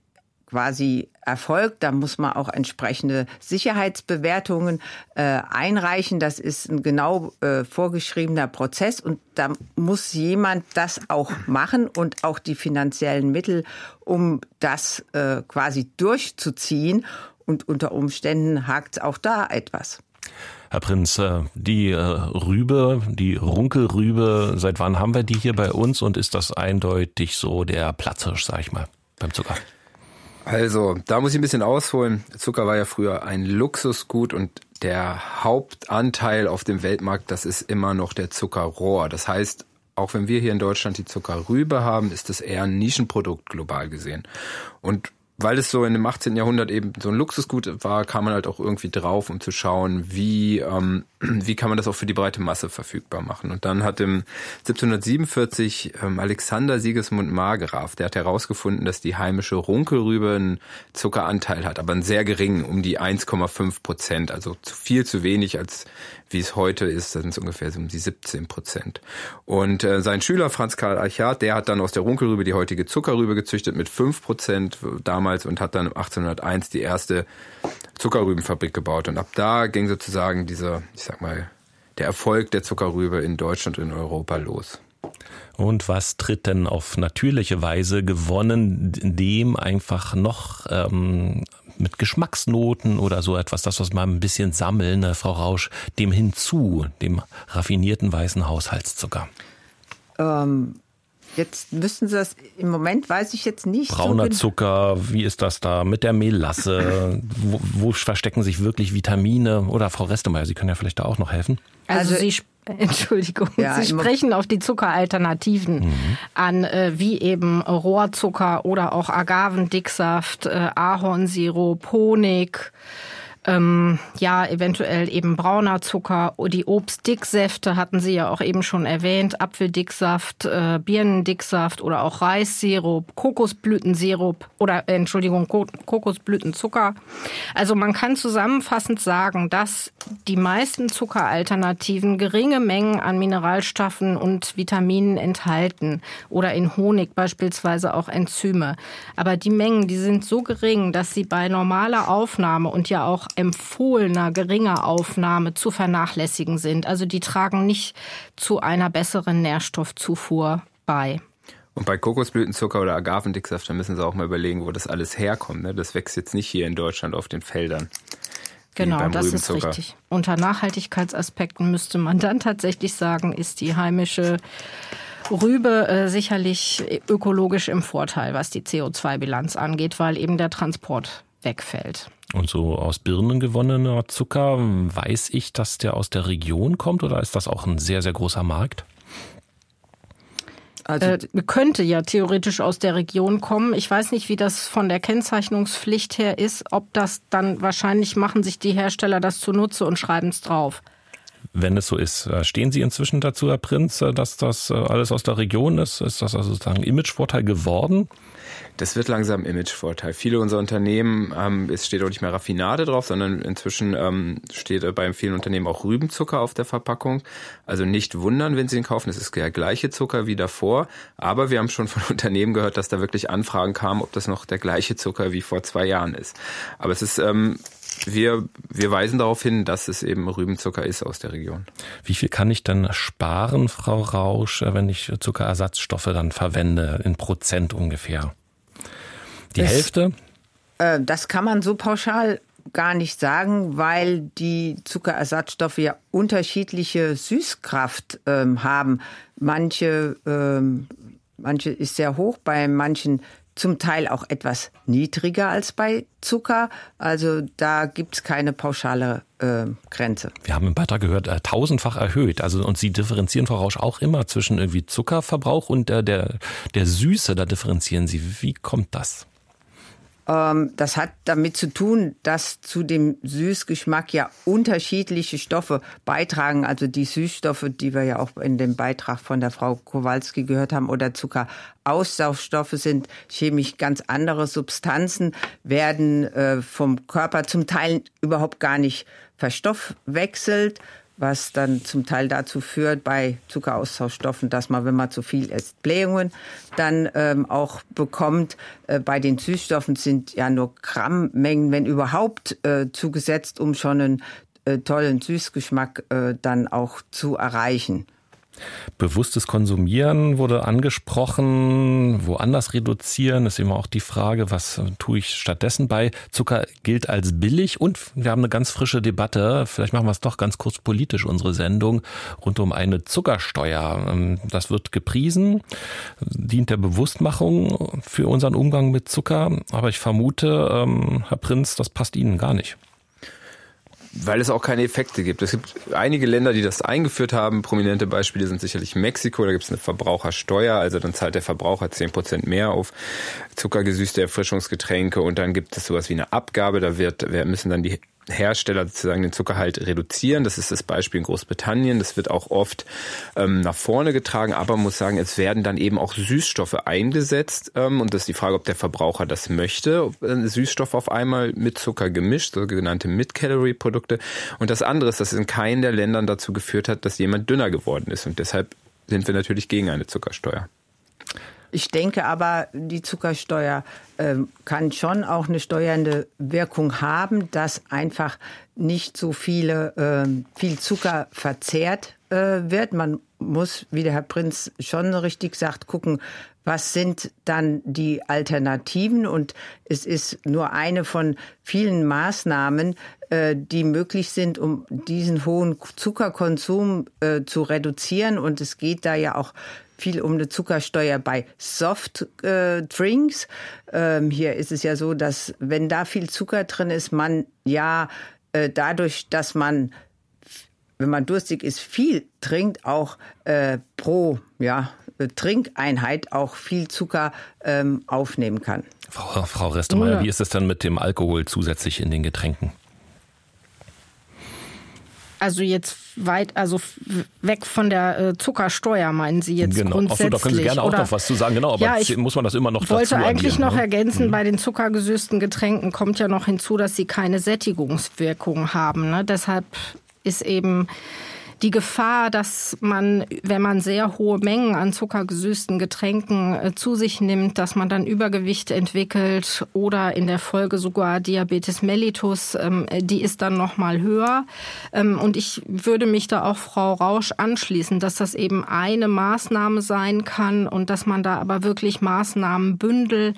quasi erfolgt. Da muss man auch entsprechende Sicherheitsbewertungen äh, einreichen. Das ist ein genau äh, vorgeschriebener Prozess und da muss jemand das auch machen und auch die finanziellen Mittel, um das äh, quasi durchzuziehen. Und unter Umständen hakt auch da etwas. Herr Prinz, äh, die äh, Rübe, die Runkelrübe, seit wann haben wir die hier bei uns und ist das eindeutig so der Platzhirsch, sag ich mal, beim Zucker? Also, da muss ich ein bisschen ausholen. Zucker war ja früher ein Luxusgut und der Hauptanteil auf dem Weltmarkt, das ist immer noch der Zuckerrohr. Das heißt, auch wenn wir hier in Deutschland die Zuckerrübe haben, ist das eher ein Nischenprodukt global gesehen. Und weil es so in dem 18. Jahrhundert eben so ein Luxusgut war, kam man halt auch irgendwie drauf, um zu schauen, wie, ähm, wie kann man das auch für die breite Masse verfügbar machen. Und dann hat im 1747 ähm, Alexander Sigismund Margraf, der hat herausgefunden, dass die heimische Runkelrübe einen Zuckeranteil hat, aber einen sehr geringen, um die 1,5 Prozent, also zu viel zu wenig, als wie es heute ist, sind ungefähr so um die 17 Prozent. Und äh, sein Schüler Franz Karl Eichhardt, der hat dann aus der Runkelrübe die heutige Zuckerrübe gezüchtet mit 5 Prozent damals und hat dann 1801 die erste Zuckerrübenfabrik gebaut. Und ab da ging sozusagen dieser, ich sag mal, der Erfolg der Zuckerrübe in Deutschland und in Europa los. Und was tritt denn auf natürliche Weise gewonnen, dem einfach noch ähm, mit Geschmacksnoten oder so etwas, das, was man ein bisschen sammeln, ne, Frau Rausch, dem hinzu, dem raffinierten weißen Haushaltszucker? Ähm, Jetzt müssen Sie das, im Moment weiß ich jetzt nicht. Brauner so Zucker, wie ist das da mit der Melasse? wo, wo, verstecken sich wirklich Vitamine? Oder Frau Restemeyer, Sie können ja vielleicht da auch noch helfen. Also, also Sie, Entschuldigung, ja, Sie sprechen auf die Zuckeralternativen mhm. an, äh, wie eben Rohrzucker oder auch Agavendicksaft, äh, Ahornsirup, Honig ähm, ja, eventuell eben brauner Zucker. Die Obstdicksäfte hatten Sie ja auch eben schon erwähnt. Apfeldicksaft, äh, Birnendicksaft oder auch Reissirup, Kokosblütensirup oder, äh, Entschuldigung, Kokosblütenzucker. Also man kann zusammenfassend sagen, dass die meisten Zuckeralternativen geringe Mengen an Mineralstoffen und Vitaminen enthalten oder in Honig beispielsweise auch Enzyme. Aber die Mengen, die sind so gering, dass sie bei normaler Aufnahme und ja auch empfohlener geringer Aufnahme zu vernachlässigen sind. Also die tragen nicht zu einer besseren Nährstoffzufuhr bei. Und bei Kokosblütenzucker oder Agavendicksaft, da müssen Sie auch mal überlegen, wo das alles herkommt. Ne? Das wächst jetzt nicht hier in Deutschland auf den Feldern. Genau, das ist richtig. Unter Nachhaltigkeitsaspekten müsste man dann tatsächlich sagen, ist die heimische Rübe äh, sicherlich ökologisch im Vorteil, was die CO2-Bilanz angeht, weil eben der Transport wegfällt. Und so aus Birnen gewonnener Zucker, weiß ich, dass der aus der Region kommt oder ist das auch ein sehr, sehr großer Markt? Also äh, könnte ja theoretisch aus der Region kommen. Ich weiß nicht, wie das von der Kennzeichnungspflicht her ist, ob das dann wahrscheinlich machen sich die Hersteller das zunutze und schreiben es drauf. Wenn es so ist, äh, stehen Sie inzwischen dazu, Herr Prinz, äh, dass das äh, alles aus der Region ist? Ist das also sozusagen Imagevorteil geworden? Das wird langsam Imagevorteil. Viele unserer Unternehmen, ähm, es steht auch nicht mehr Raffinade drauf, sondern inzwischen ähm, steht bei vielen Unternehmen auch Rübenzucker auf der Verpackung. Also nicht wundern, wenn Sie ihn kaufen. Es ist der gleiche Zucker wie davor. Aber wir haben schon von Unternehmen gehört, dass da wirklich Anfragen kamen, ob das noch der gleiche Zucker wie vor zwei Jahren ist. Aber es ist ähm, wir, wir weisen darauf hin, dass es eben Rübenzucker ist aus der Region. Wie viel kann ich dann sparen, Frau Rausch, wenn ich Zuckerersatzstoffe dann verwende, in Prozent ungefähr? Die das, Hälfte? Äh, das kann man so pauschal gar nicht sagen, weil die Zuckerersatzstoffe ja unterschiedliche Süßkraft ähm, haben. Manche, ähm, manche ist sehr hoch, bei manchen zum Teil auch etwas niedriger als bei Zucker. Also da gibt es keine pauschale äh, Grenze. Wir haben im Beitrag gehört, äh, tausendfach erhöht. Also und Sie differenzieren Frau Rausch auch immer zwischen irgendwie Zuckerverbrauch und äh, der, der Süße. Da differenzieren Sie. Wie kommt das? Ähm, das hat damit zu tun, dass zu dem Süßgeschmack ja unterschiedliche Stoffe beitragen. Also die Süßstoffe, die wir ja auch in dem Beitrag von der Frau Kowalski gehört haben, oder Zuckeraussaufstoffe sind chemisch ganz andere Substanzen, werden äh, vom Körper zum Teil überhaupt gar nicht verstoffwechselt was dann zum Teil dazu führt bei Zuckeraustauschstoffen, dass man, wenn man zu viel isst, Blähungen dann ähm, auch bekommt. Äh, bei den Süßstoffen sind ja nur Grammmengen, wenn überhaupt, äh, zugesetzt, um schon einen äh, tollen Süßgeschmack äh, dann auch zu erreichen. Bewusstes Konsumieren wurde angesprochen, woanders reduzieren ist immer auch die Frage, was tue ich stattdessen bei. Zucker gilt als billig und wir haben eine ganz frische Debatte, vielleicht machen wir es doch ganz kurz politisch, unsere Sendung, rund um eine Zuckersteuer. Ähm, das wird gepriesen, dient der Bewusstmachung für unseren Umgang mit Zucker, aber ich vermute, ähm, Herr Prinz, das passt Ihnen gar nicht. Weil es auch keine Effekte gibt. Es gibt einige Länder, die das eingeführt haben. Prominente Beispiele sind sicherlich Mexiko. Da gibt es eine Verbrauchersteuer. Also dann zahlt der Verbraucher zehn Prozent mehr auf zuckergesüßte Erfrischungsgetränke. Und dann gibt es sowas wie eine Abgabe. Da wird, müssen dann die Hersteller sozusagen den Zuckerhalt reduzieren. Das ist das Beispiel in Großbritannien. Das wird auch oft ähm, nach vorne getragen, aber man muss sagen, es werden dann eben auch Süßstoffe eingesetzt. Ähm, und das ist die Frage, ob der Verbraucher das möchte. Äh, Süßstoff auf einmal mit Zucker gemischt, sogenannte Mid-Calorie-Produkte. Und das andere ist, dass es in keinem der Ländern dazu geführt hat, dass jemand dünner geworden ist. Und deshalb sind wir natürlich gegen eine Zuckersteuer. Ich denke aber, die Zuckersteuer äh, kann schon auch eine steuernde Wirkung haben, dass einfach nicht so viele, äh, viel Zucker verzehrt äh, wird. Man muss, wie der Herr Prinz schon richtig sagt, gucken, was sind dann die Alternativen? Und es ist nur eine von vielen Maßnahmen, äh, die möglich sind, um diesen hohen Zuckerkonsum äh, zu reduzieren. Und es geht da ja auch viel um eine Zuckersteuer bei Softdrinks. Äh, ähm, hier ist es ja so, dass wenn da viel Zucker drin ist, man ja äh, dadurch, dass man wenn man durstig ist, viel trinkt, auch äh, pro ja, Trinkeinheit auch viel Zucker ähm, aufnehmen kann. Frau, Frau Restemeyer, ja. wie ist es dann mit dem Alkohol zusätzlich in den Getränken? Also jetzt weit, also weg von der äh, Zuckersteuer, meinen Sie jetzt genau. grundsätzlich? Achso, da können Sie gerne auch Oder, noch was zu sagen, genau, aber ja, ich muss man das immer noch dazu wollte eigentlich noch ne? ergänzen, mhm. bei den zuckergesüßten Getränken kommt ja noch hinzu, dass sie keine Sättigungswirkung haben. Ne? Deshalb ist eben die Gefahr, dass man, wenn man sehr hohe Mengen an zuckergesüßten Getränken äh, zu sich nimmt, dass man dann Übergewicht entwickelt oder in der Folge sogar Diabetes mellitus, ähm, die ist dann noch mal höher. Ähm, und ich würde mich da auch Frau Rausch anschließen, dass das eben eine Maßnahme sein kann und dass man da aber wirklich Maßnahmen bündelt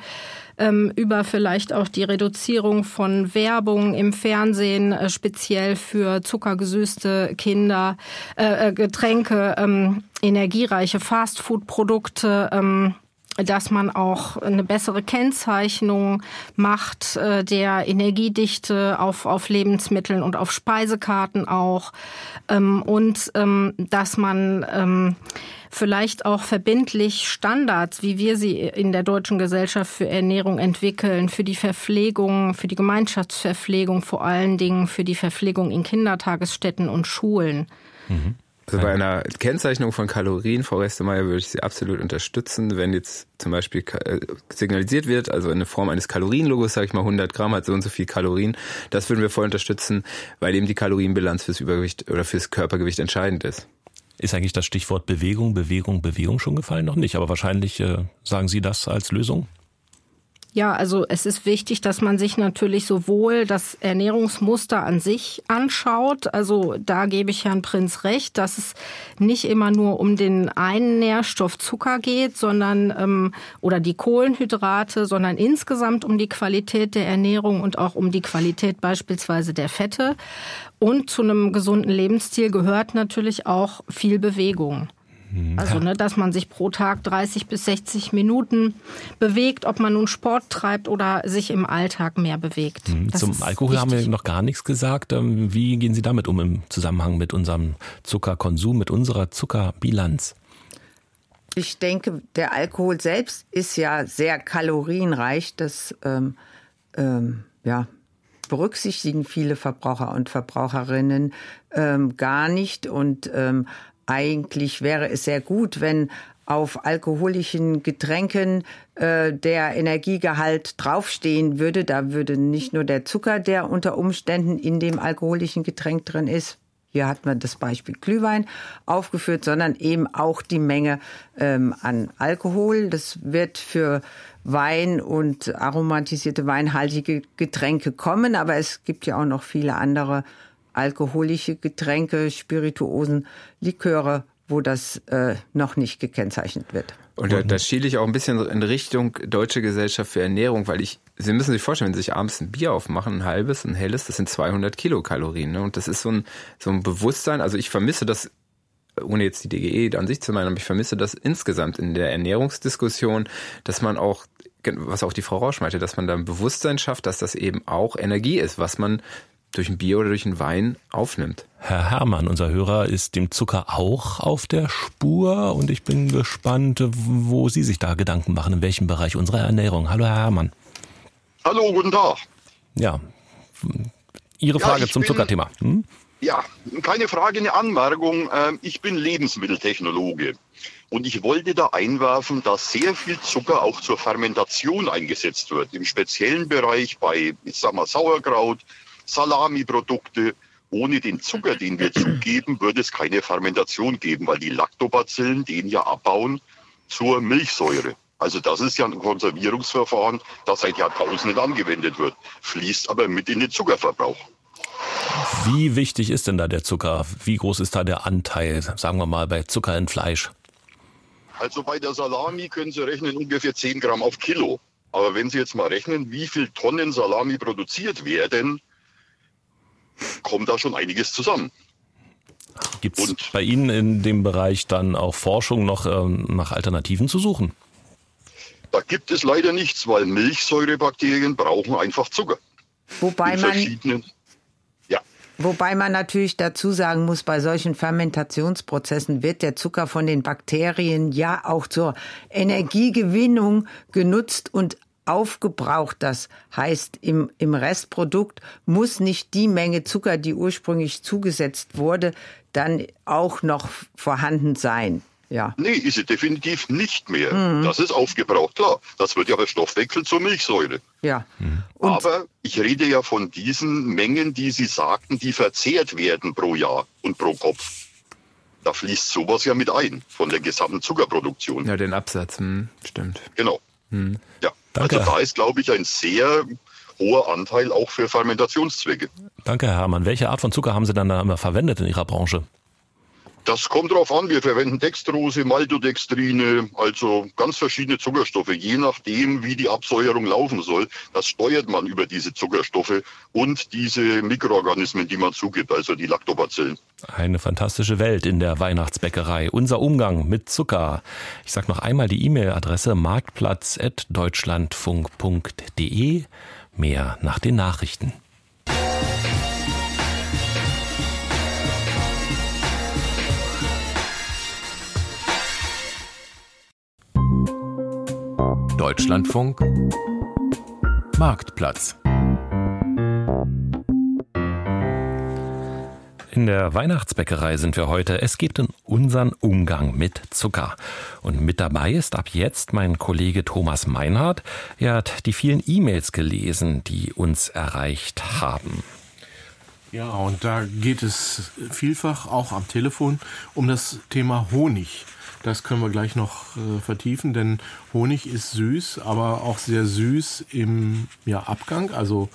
ähm, über vielleicht auch die Reduzierung von Werbung im Fernsehen, äh, speziell für zuckergesüßte Kinder, äh, äh Getränke, ähm, energiereiche Fastfood-Produkte. Ähm, dass man auch eine bessere Kennzeichnung macht äh, der Energiedichte auf, auf Lebensmitteln und auf Speisekarten auch ähm, und ähm, dass man ähm, vielleicht auch verbindlich Standards, wie wir sie in der Deutschen Gesellschaft für Ernährung entwickeln, für die Verpflegung, für die Gemeinschaftsverpflegung, vor allen Dingen für die Verpflegung in Kindertagesstätten und Schulen. Mhm. Also bei einer Kennzeichnung von Kalorien, Frau Restemeyer, würde ich Sie absolut unterstützen. Wenn jetzt zum Beispiel äh, signalisiert wird, also in Form eines Kalorienlogos, sage ich mal, 100 Gramm hat so und so viel Kalorien, das würden wir voll unterstützen, weil eben die Kalorienbilanz fürs Übergewicht oder fürs Körpergewicht entscheidend ist. Ist eigentlich das Stichwort Bewegung, Bewegung, Bewegung schon gefallen? Noch nicht, aber wahrscheinlich äh, sagen Sie das als Lösung? Ja, also es ist wichtig, dass man sich natürlich sowohl das Ernährungsmuster an sich anschaut. Also da gebe ich Herrn Prinz recht, dass es nicht immer nur um den einen Nährstoff Zucker geht, sondern ähm, oder die Kohlenhydrate, sondern insgesamt um die Qualität der Ernährung und auch um die Qualität beispielsweise der Fette. Und zu einem gesunden Lebensstil gehört natürlich auch viel Bewegung. Mhm. Also, ne, dass man sich pro Tag 30 bis 60 Minuten bewegt, ob man nun Sport treibt oder sich im Alltag mehr bewegt. Mhm. Zum Alkohol wichtig. haben wir noch gar nichts gesagt. Ähm, wie gehen Sie damit um im Zusammenhang mit unserem Zuckerkonsum, mit unserer Zuckerbilanz? Ich denke, der Alkohol selbst ist ja sehr kalorienreich. Das ähm, ähm, ja, berücksichtigen viele Verbraucher und Verbraucherinnen ähm, gar nicht. Und ähm, eigentlich wäre es sehr gut, wenn auf alkoholischen Getränken äh, der Energiegehalt draufstehen würde. Da würde nicht nur der Zucker, der unter Umständen in dem alkoholischen Getränk drin ist, hier hat man das Beispiel Glühwein aufgeführt, sondern eben auch die Menge ähm, an Alkohol. Das wird für Wein und aromatisierte weinhaltige Getränke kommen, aber es gibt ja auch noch viele andere alkoholische Getränke, Spirituosen, Liköre, wo das äh, noch nicht gekennzeichnet wird. Und da, da schiele ich auch ein bisschen in Richtung Deutsche Gesellschaft für Ernährung, weil ich, Sie müssen sich vorstellen, wenn Sie sich abends ein Bier aufmachen, ein halbes, ein helles, das sind 200 Kilokalorien. Ne? Und das ist so ein, so ein Bewusstsein, also ich vermisse das, ohne jetzt die DGE an sich zu meinen, aber ich vermisse das insgesamt in der Ernährungsdiskussion, dass man auch was auch die Frau Rausch meinte, dass man da ein Bewusstsein schafft, dass das eben auch Energie ist, was man durch ein Bier oder durch einen Wein aufnimmt. Herr Hermann, unser Hörer, ist dem Zucker auch auf der Spur und ich bin gespannt, wo Sie sich da Gedanken machen, in welchem Bereich unserer Ernährung. Hallo, Herr Hermann. Hallo, guten Tag. Ja, Ihre Frage ja, zum bin, Zuckerthema. Hm? Ja, keine Frage, eine Anmerkung. Ähm, ich bin Lebensmitteltechnologe und ich wollte da einwerfen, dass sehr viel Zucker auch zur Fermentation eingesetzt wird. Im speziellen Bereich bei, ich sag mal, Sauerkraut, Salami-Produkte. Ohne den Zucker, den wir zugeben, würde es keine Fermentation geben, weil die Lactobacillen den ja abbauen zur Milchsäure. Also das ist ja ein Konservierungsverfahren, das seit Jahrtausenden angewendet wird, fließt aber mit in den Zuckerverbrauch. Wie wichtig ist denn da der Zucker? Wie groß ist da der Anteil, sagen wir mal, bei Zucker in Fleisch? Also bei der Salami können Sie rechnen ungefähr 10 Gramm auf Kilo. Aber wenn Sie jetzt mal rechnen, wie viel Tonnen Salami produziert werden, kommt da schon einiges zusammen. Gibt es bei Ihnen in dem Bereich dann auch Forschung noch ähm, nach Alternativen zu suchen? Da gibt es leider nichts, weil Milchsäurebakterien brauchen einfach Zucker. Wobei man, ja. wobei man natürlich dazu sagen muss, bei solchen Fermentationsprozessen wird der Zucker von den Bakterien ja auch zur Energiegewinnung genutzt und aufgebraucht. Das heißt, im, im Restprodukt muss nicht die Menge Zucker, die ursprünglich zugesetzt wurde, dann auch noch vorhanden sein. Ja. Nee, ist sie definitiv nicht mehr. Mhm. Das ist aufgebraucht, klar. Das wird ja verstoffwechselt zur Milchsäure. Ja. Mhm. Aber ich rede ja von diesen Mengen, die Sie sagten, die verzehrt werden pro Jahr und pro Kopf. da fließt sowas ja mit ein von der gesamten Zuckerproduktion. Ja, den Absatz, hm, stimmt. Genau. Hm. Ja, Danke. also da ist, glaube ich, ein sehr hoher Anteil auch für Fermentationszwecke. Danke, Herr Hermann. Welche Art von Zucker haben Sie dann da immer verwendet in Ihrer Branche? Das kommt darauf an. Wir verwenden Dextrose, Maltodextrine, also ganz verschiedene Zuckerstoffe, je nachdem, wie die Absäuerung laufen soll. Das steuert man über diese Zuckerstoffe und diese Mikroorganismen, die man zugibt, also die Lactobacillen. Eine fantastische Welt in der Weihnachtsbäckerei. Unser Umgang mit Zucker. Ich sage noch einmal die E-Mail-Adresse marktplatz.deutschlandfunk.de. Mehr nach den Nachrichten. Deutschlandfunk Marktplatz In der Weihnachtsbäckerei sind wir heute. Es geht um unseren Umgang mit Zucker. Und mit dabei ist ab jetzt mein Kollege Thomas Meinhardt. Er hat die vielen E-Mails gelesen, die uns erreicht haben. Ja, und da geht es vielfach auch am Telefon um das Thema Honig. Das können wir gleich noch äh, vertiefen, denn Honig ist süß, aber auch sehr süß im ja, Abgang, also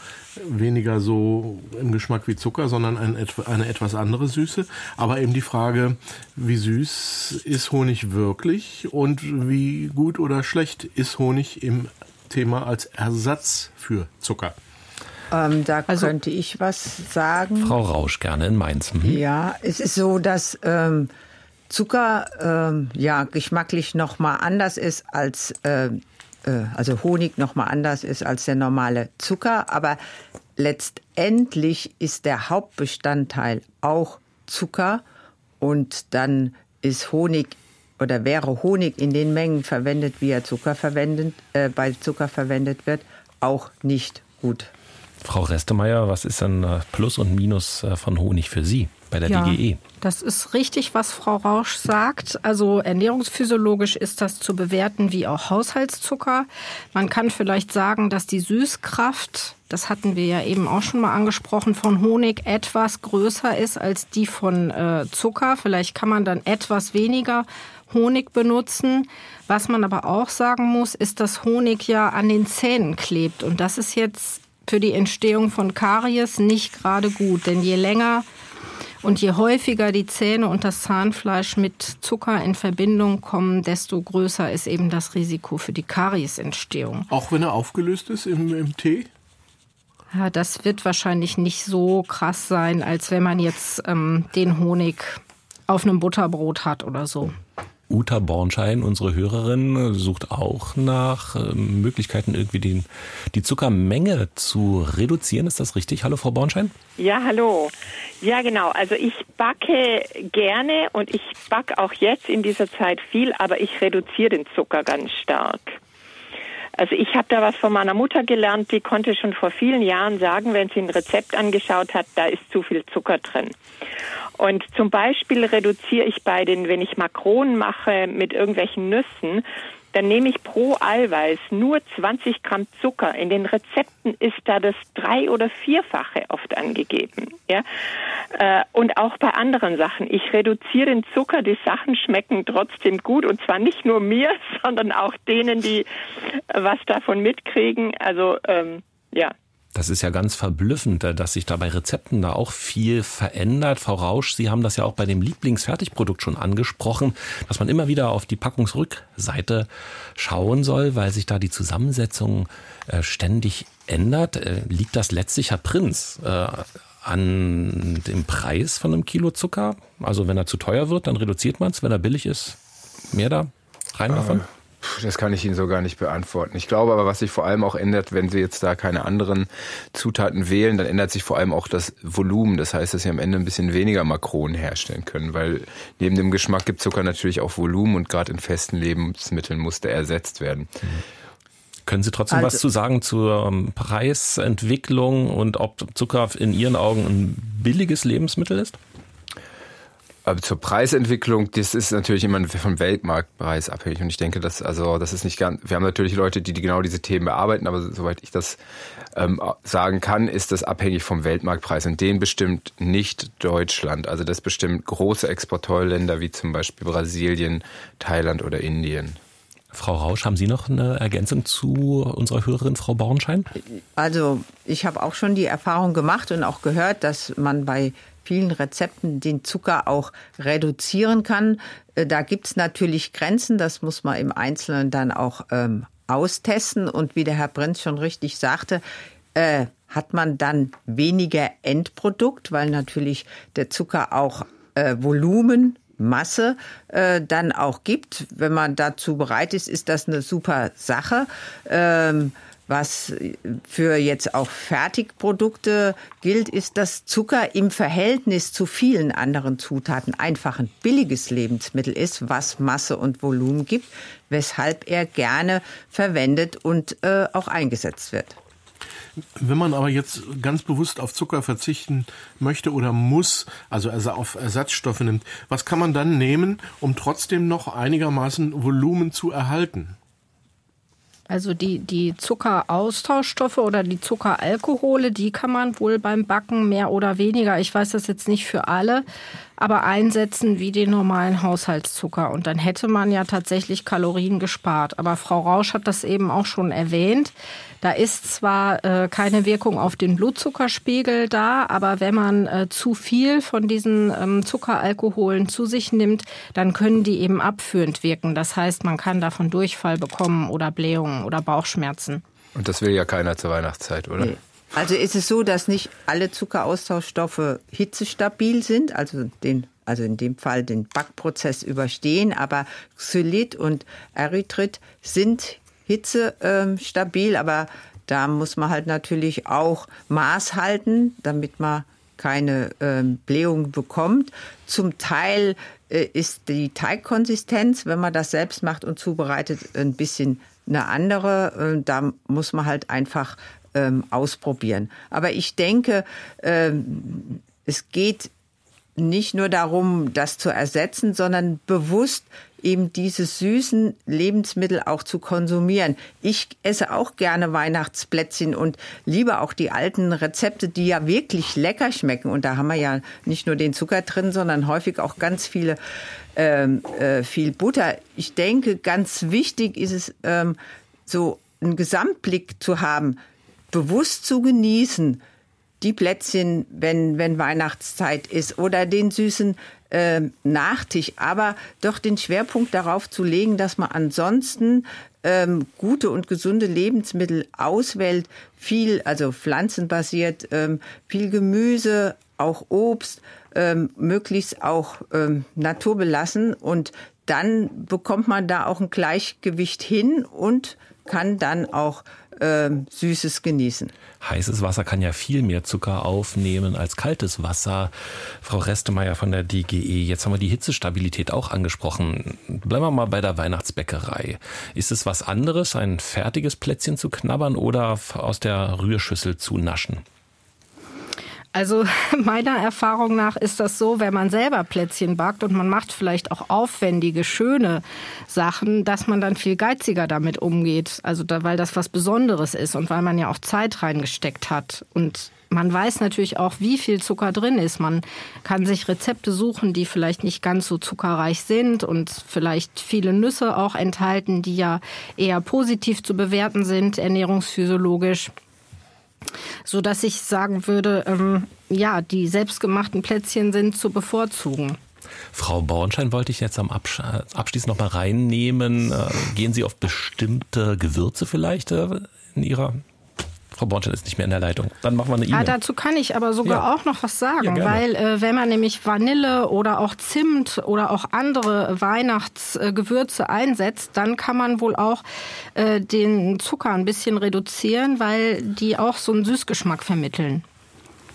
weniger so im Geschmack wie Zucker, sondern ein, eine etwas andere Süße. Aber eben die Frage, wie süß ist Honig wirklich und wie gut oder schlecht ist Honig im Thema als Ersatz für Zucker? Ähm, da also, könnte ich was sagen. Frau Rausch, gerne in Mainz. Mhm. Ja, es ist so, dass ähm, Zucker ähm, ja geschmacklich noch mal anders ist als äh, äh, also Honig noch mal anders ist als der normale Zucker, aber letztendlich ist der Hauptbestandteil auch Zucker. Und dann ist Honig oder wäre Honig in den Mengen verwendet, wie er Zucker verwendet, äh, bei Zucker verwendet wird, auch nicht gut. Frau Restemeier, was ist denn äh, Plus und Minus äh, von Honig für Sie bei der ja, DGE? Das ist richtig, was Frau Rausch sagt. Also ernährungsphysiologisch ist das zu bewerten wie auch Haushaltszucker. Man kann vielleicht sagen, dass die Süßkraft, das hatten wir ja eben auch schon mal angesprochen, von Honig etwas größer ist als die von äh, Zucker. Vielleicht kann man dann etwas weniger Honig benutzen. Was man aber auch sagen muss, ist, dass Honig ja an den Zähnen klebt. Und das ist jetzt für die Entstehung von Karies nicht gerade gut. Denn je länger und je häufiger die Zähne und das Zahnfleisch mit Zucker in Verbindung kommen, desto größer ist eben das Risiko für die Kariesentstehung. Auch wenn er aufgelöst ist im, im Tee? Ja, das wird wahrscheinlich nicht so krass sein, als wenn man jetzt ähm, den Honig auf einem Butterbrot hat oder so. Uta Bornschein, unsere Hörerin, sucht auch nach äh, Möglichkeiten, irgendwie den, die Zuckermenge zu reduzieren. Ist das richtig? Hallo, Frau Bornschein? Ja, hallo. Ja, genau. Also ich backe gerne und ich backe auch jetzt in dieser Zeit viel, aber ich reduziere den Zucker ganz stark. Also ich habe da was von meiner Mutter gelernt, die konnte schon vor vielen Jahren sagen, wenn sie ein Rezept angeschaut hat, da ist zu viel Zucker drin. Und zum Beispiel reduziere ich bei den, wenn ich Makronen mache mit irgendwelchen Nüssen, dann nehme ich pro Eiweiß nur 20 Gramm Zucker. In den Rezepten ist da das drei- oder vierfache oft angegeben. Ja? Äh, und auch bei anderen Sachen. Ich reduziere den Zucker, die Sachen schmecken trotzdem gut und zwar nicht nur mir, sondern auch denen, die was davon mitkriegen. Also ähm, ja, das ist ja ganz verblüffend, äh, dass sich da bei Rezepten da auch viel verändert. Frau Rausch, Sie haben das ja auch bei dem Lieblingsfertigprodukt schon angesprochen, dass man immer wieder auf die Packungsrückseite schauen soll, weil sich da die Zusammensetzung äh, ständig ändert. Äh, liegt das letztlich, Herr Prinz, an dem Preis von einem Kilo Zucker? Also wenn er zu teuer wird, dann reduziert man es. Wenn er billig ist, mehr da rein davon? Das kann ich Ihnen so gar nicht beantworten. Ich glaube aber, was sich vor allem auch ändert, wenn Sie jetzt da keine anderen Zutaten wählen, dann ändert sich vor allem auch das Volumen. Das heißt, dass Sie am Ende ein bisschen weniger Makronen herstellen können, weil neben dem Geschmack gibt Zucker natürlich auch Volumen und gerade in festen Lebensmitteln muss der ersetzt werden. Mhm. Können Sie trotzdem also, was zu sagen zur ähm, Preisentwicklung und ob Zucker in Ihren Augen ein billiges Lebensmittel ist? Aber zur Preisentwicklung, das ist natürlich immer vom Weltmarktpreis abhängig. Und ich denke, dass, also, das ist nicht ganz, wir haben natürlich Leute, die, die genau diese Themen bearbeiten, aber soweit ich das ähm, sagen kann, ist das abhängig vom Weltmarktpreis. Und den bestimmt nicht Deutschland. Also das bestimmt große Exporteurländer wie zum Beispiel Brasilien, Thailand oder Indien. Frau Rausch, haben Sie noch eine Ergänzung zu unserer Hörerin Frau Bornschein? Also ich habe auch schon die Erfahrung gemacht und auch gehört, dass man bei vielen Rezepten den Zucker auch reduzieren kann. Äh, da gibt es natürlich Grenzen, das muss man im Einzelnen dann auch ähm, austesten. Und wie der Herr Prinz schon richtig sagte, äh, hat man dann weniger Endprodukt, weil natürlich der Zucker auch äh, Volumen Masse äh, dann auch gibt. Wenn man dazu bereit ist, ist das eine super Sache. Ähm, was für jetzt auch Fertigprodukte gilt, ist, dass Zucker im Verhältnis zu vielen anderen Zutaten einfach ein billiges Lebensmittel ist, was Masse und Volumen gibt, weshalb er gerne verwendet und äh, auch eingesetzt wird. Wenn man aber jetzt ganz bewusst auf Zucker verzichten möchte oder muss, also auf Ersatzstoffe nimmt, was kann man dann nehmen, um trotzdem noch einigermaßen Volumen zu erhalten? Also die, die Zuckeraustauschstoffe oder die Zuckeralkohole, die kann man wohl beim Backen mehr oder weniger, ich weiß das jetzt nicht für alle, aber einsetzen wie den normalen Haushaltszucker. Und dann hätte man ja tatsächlich Kalorien gespart. Aber Frau Rausch hat das eben auch schon erwähnt. Da ist zwar äh, keine Wirkung auf den Blutzuckerspiegel da, aber wenn man äh, zu viel von diesen ähm, Zuckeralkoholen zu sich nimmt, dann können die eben abführend wirken. Das heißt, man kann davon Durchfall bekommen oder Blähungen oder Bauchschmerzen. Und das will ja keiner zur Weihnachtszeit, oder? Nee. Also ist es so, dass nicht alle Zuckeraustauschstoffe hitzestabil sind, also den also in dem Fall den Backprozess überstehen, aber Xylit und Erythrit sind hitzestabil, aber da muss man halt natürlich auch Maß halten, damit man keine ähm, Blähung bekommt. Zum Teil äh, ist die Teigkonsistenz, wenn man das selbst macht und zubereitet, ein bisschen eine andere. Äh, da muss man halt einfach ähm, ausprobieren. Aber ich denke, ähm, es geht nicht nur darum, das zu ersetzen, sondern bewusst eben diese süßen Lebensmittel auch zu konsumieren. Ich esse auch gerne Weihnachtsplätzchen und liebe auch die alten Rezepte, die ja wirklich lecker schmecken. Und da haben wir ja nicht nur den Zucker drin, sondern häufig auch ganz viele ähm, äh, viel Butter. Ich denke, ganz wichtig ist es, ähm, so einen Gesamtblick zu haben bewusst zu genießen, die Plätzchen, wenn, wenn Weihnachtszeit ist oder den süßen äh, Nachtisch, aber doch den Schwerpunkt darauf zu legen, dass man ansonsten ähm, gute und gesunde Lebensmittel auswählt, viel, also pflanzenbasiert, ähm, viel Gemüse, auch Obst, ähm, möglichst auch ähm, naturbelassen. Und dann bekommt man da auch ein Gleichgewicht hin und kann dann auch äh, Süßes genießen. Heißes Wasser kann ja viel mehr Zucker aufnehmen als kaltes Wasser. Frau Restemeyer von der DGE, jetzt haben wir die Hitzestabilität auch angesprochen. Bleiben wir mal bei der Weihnachtsbäckerei. Ist es was anderes, ein fertiges Plätzchen zu knabbern oder aus der Rührschüssel zu naschen? Also meiner Erfahrung nach ist das so, wenn man selber Plätzchen backt und man macht vielleicht auch aufwendige, schöne Sachen, dass man dann viel geiziger damit umgeht. Also da, weil das was Besonderes ist und weil man ja auch Zeit reingesteckt hat. Und man weiß natürlich auch, wie viel Zucker drin ist. Man kann sich Rezepte suchen, die vielleicht nicht ganz so zuckerreich sind und vielleicht viele Nüsse auch enthalten, die ja eher positiv zu bewerten sind, ernährungsphysiologisch so dass ich sagen würde, ähm, ja, die selbstgemachten Plätzchen sind zu bevorzugen. Frau Bornstein wollte ich jetzt am Absch Abschluss noch mal reinnehmen. Äh, gehen Sie auf bestimmte Gewürze vielleicht äh, in Ihrer Frau Bornstein ist nicht mehr in der Leitung. Dann machen wir eine E-Mail. Ah, dazu kann ich aber sogar ja. auch noch was sagen, ja, weil äh, wenn man nämlich Vanille oder auch Zimt oder auch andere Weihnachtsgewürze einsetzt, dann kann man wohl auch äh, den Zucker ein bisschen reduzieren, weil die auch so einen Süßgeschmack vermitteln.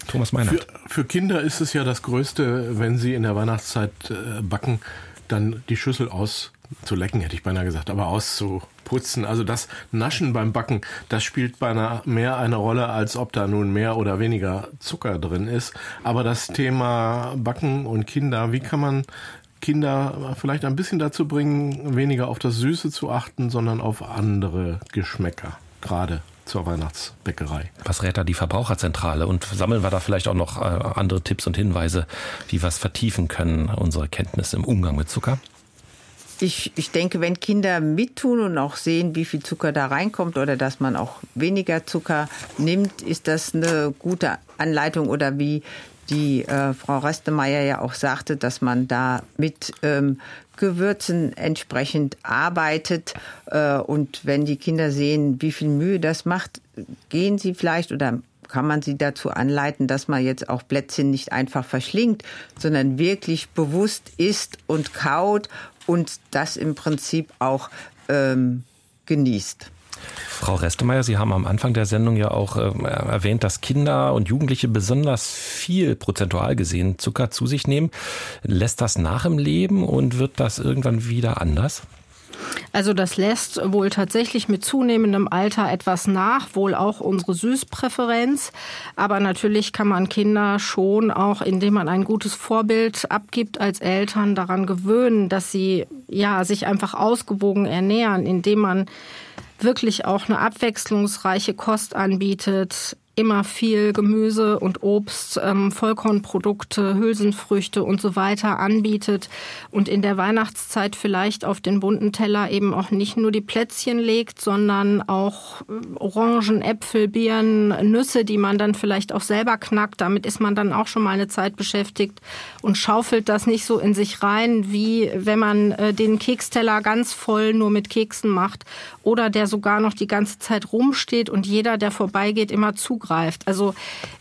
Thomas Meinert. Für, für Kinder ist es ja das Größte, wenn sie in der Weihnachtszeit äh, backen, dann die Schüssel aus zu lecken hätte ich beinahe gesagt, aber auszuputzen. Also das Naschen beim Backen, das spielt beinahe mehr eine Rolle, als ob da nun mehr oder weniger Zucker drin ist. Aber das Thema Backen und Kinder, wie kann man Kinder vielleicht ein bisschen dazu bringen, weniger auf das Süße zu achten, sondern auf andere Geschmäcker, gerade zur Weihnachtsbäckerei. Was rät da die Verbraucherzentrale? Und sammeln wir da vielleicht auch noch äh, andere Tipps und Hinweise, wie wir es vertiefen können, unsere Kenntnisse im Umgang mit Zucker? Ich, ich denke, wenn Kinder mittun und auch sehen, wie viel Zucker da reinkommt oder dass man auch weniger Zucker nimmt, ist das eine gute Anleitung oder wie die äh, Frau Röstemeyer ja auch sagte, dass man da mit ähm, Gewürzen entsprechend arbeitet. Äh, und wenn die Kinder sehen, wie viel Mühe das macht, gehen sie vielleicht oder kann man sie dazu anleiten, dass man jetzt auch Plätzchen nicht einfach verschlingt, sondern wirklich bewusst isst und kaut und das im Prinzip auch ähm, genießt. Frau Restemeyer, Sie haben am Anfang der Sendung ja auch äh, erwähnt, dass Kinder und Jugendliche besonders viel prozentual gesehen Zucker zu sich nehmen. Lässt das nach im Leben und wird das irgendwann wieder anders? Also das lässt wohl tatsächlich mit zunehmendem Alter etwas nach, wohl auch unsere Süßpräferenz. Aber natürlich kann man Kinder schon auch, indem man ein gutes Vorbild abgibt als Eltern, daran gewöhnen, dass sie ja sich einfach ausgewogen ernähren, indem man wirklich auch eine abwechslungsreiche Kost anbietet, immer viel Gemüse und Obst, ähm, Vollkornprodukte, Hülsenfrüchte und so weiter anbietet und in der Weihnachtszeit vielleicht auf den bunten Teller eben auch nicht nur die Plätzchen legt, sondern auch äh, Orangen, Äpfel, Birnen, Nüsse, die man dann vielleicht auch selber knackt. Damit ist man dann auch schon mal eine Zeit beschäftigt und schaufelt das nicht so in sich rein, wie wenn man äh, den Keksteller ganz voll nur mit Keksen macht oder der sogar noch die ganze Zeit rumsteht und jeder, der vorbeigeht, immer zugreift zugreift. Also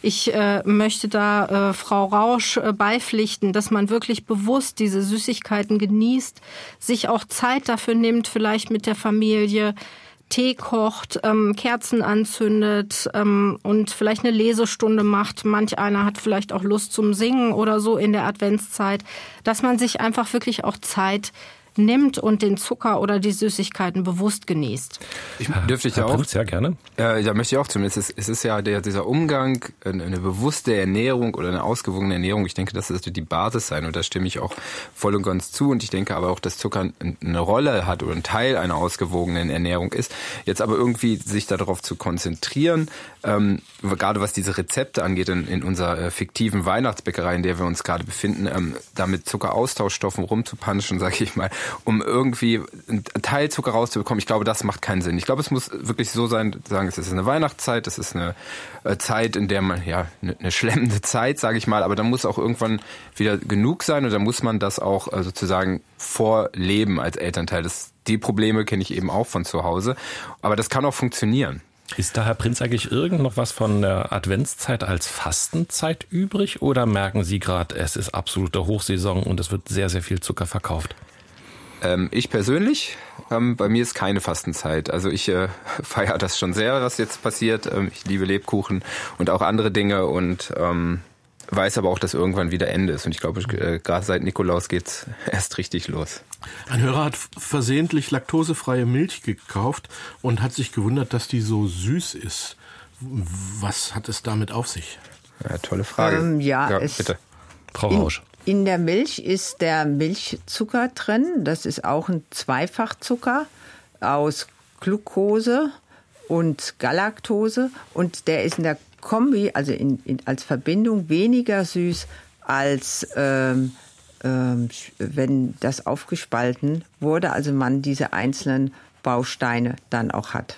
ich äh, möchte da äh, Frau Rausch äh, beipflichten, dass man wirklich bewusst diese Süßigkeiten genießt, sich auch Zeit dafür nimmt, vielleicht mit der Familie. Tee kocht, ähm, Kerzen anzündet ähm, und vielleicht eine Lesestunde macht. Manch einer hat vielleicht auch Lust zum Singen oder so in der Adventszeit, dass man sich einfach wirklich auch Zeit nimmt und den Zucker oder die Süßigkeiten bewusst genießt. Ich, dürfte ich ja auch? Sehr gerne. Äh, da möchte ich auch zumindest. Es, es ist ja der, dieser Umgang, eine, eine bewusste Ernährung oder eine ausgewogene Ernährung. Ich denke, das sollte die Basis sein und da stimme ich auch voll und ganz zu. Und ich denke aber auch, dass Zucker eine Rolle hat oder ein Teil einer ausgewogenen Ernährung ist. Jetzt aber irgendwie sich darauf zu konzentrieren, ähm, gerade was diese Rezepte angeht in, in unserer äh, fiktiven Weihnachtsbäckerei, in der wir uns gerade befinden, ähm, da mit Zuckeraustauschstoffen rumzupanschen, sage ich mal, um irgendwie einen Teil Zucker rauszubekommen. Ich glaube, das macht keinen Sinn. Ich glaube, es muss wirklich so sein, sagen, es ist eine Weihnachtszeit, es ist eine äh, Zeit, in der man, ja, eine, eine schlemmende Zeit, sage ich mal, aber da muss auch irgendwann wieder genug sein und da muss man das auch äh, sozusagen vorleben als Elternteil. Das, die Probleme kenne ich eben auch von zu Hause, aber das kann auch funktionieren. Ist da, Herr Prinz, eigentlich irgend noch was von der Adventszeit als Fastenzeit übrig oder merken Sie gerade, es ist absolute Hochsaison und es wird sehr, sehr viel Zucker verkauft? Ähm, ich persönlich, ähm, bei mir ist keine Fastenzeit. Also ich äh, feiere das schon sehr, was jetzt passiert. Ähm, ich liebe Lebkuchen und auch andere Dinge und ähm, weiß aber auch, dass irgendwann wieder Ende ist. Und ich glaube, äh, gerade seit Nikolaus geht's erst richtig los. Ein Hörer hat versehentlich laktosefreie Milch gekauft und hat sich gewundert, dass die so süß ist. Was hat es damit auf sich? Ja, tolle Frage. Ähm, ja, ja bitte. Frau Rausch. In der Milch ist der Milchzucker drin. Das ist auch ein Zweifachzucker aus Glucose und Galaktose. Und der ist in der Kombi, also in, in, als Verbindung, weniger süß als ähm, ähm, wenn das aufgespalten wurde, also man diese einzelnen Bausteine dann auch hat.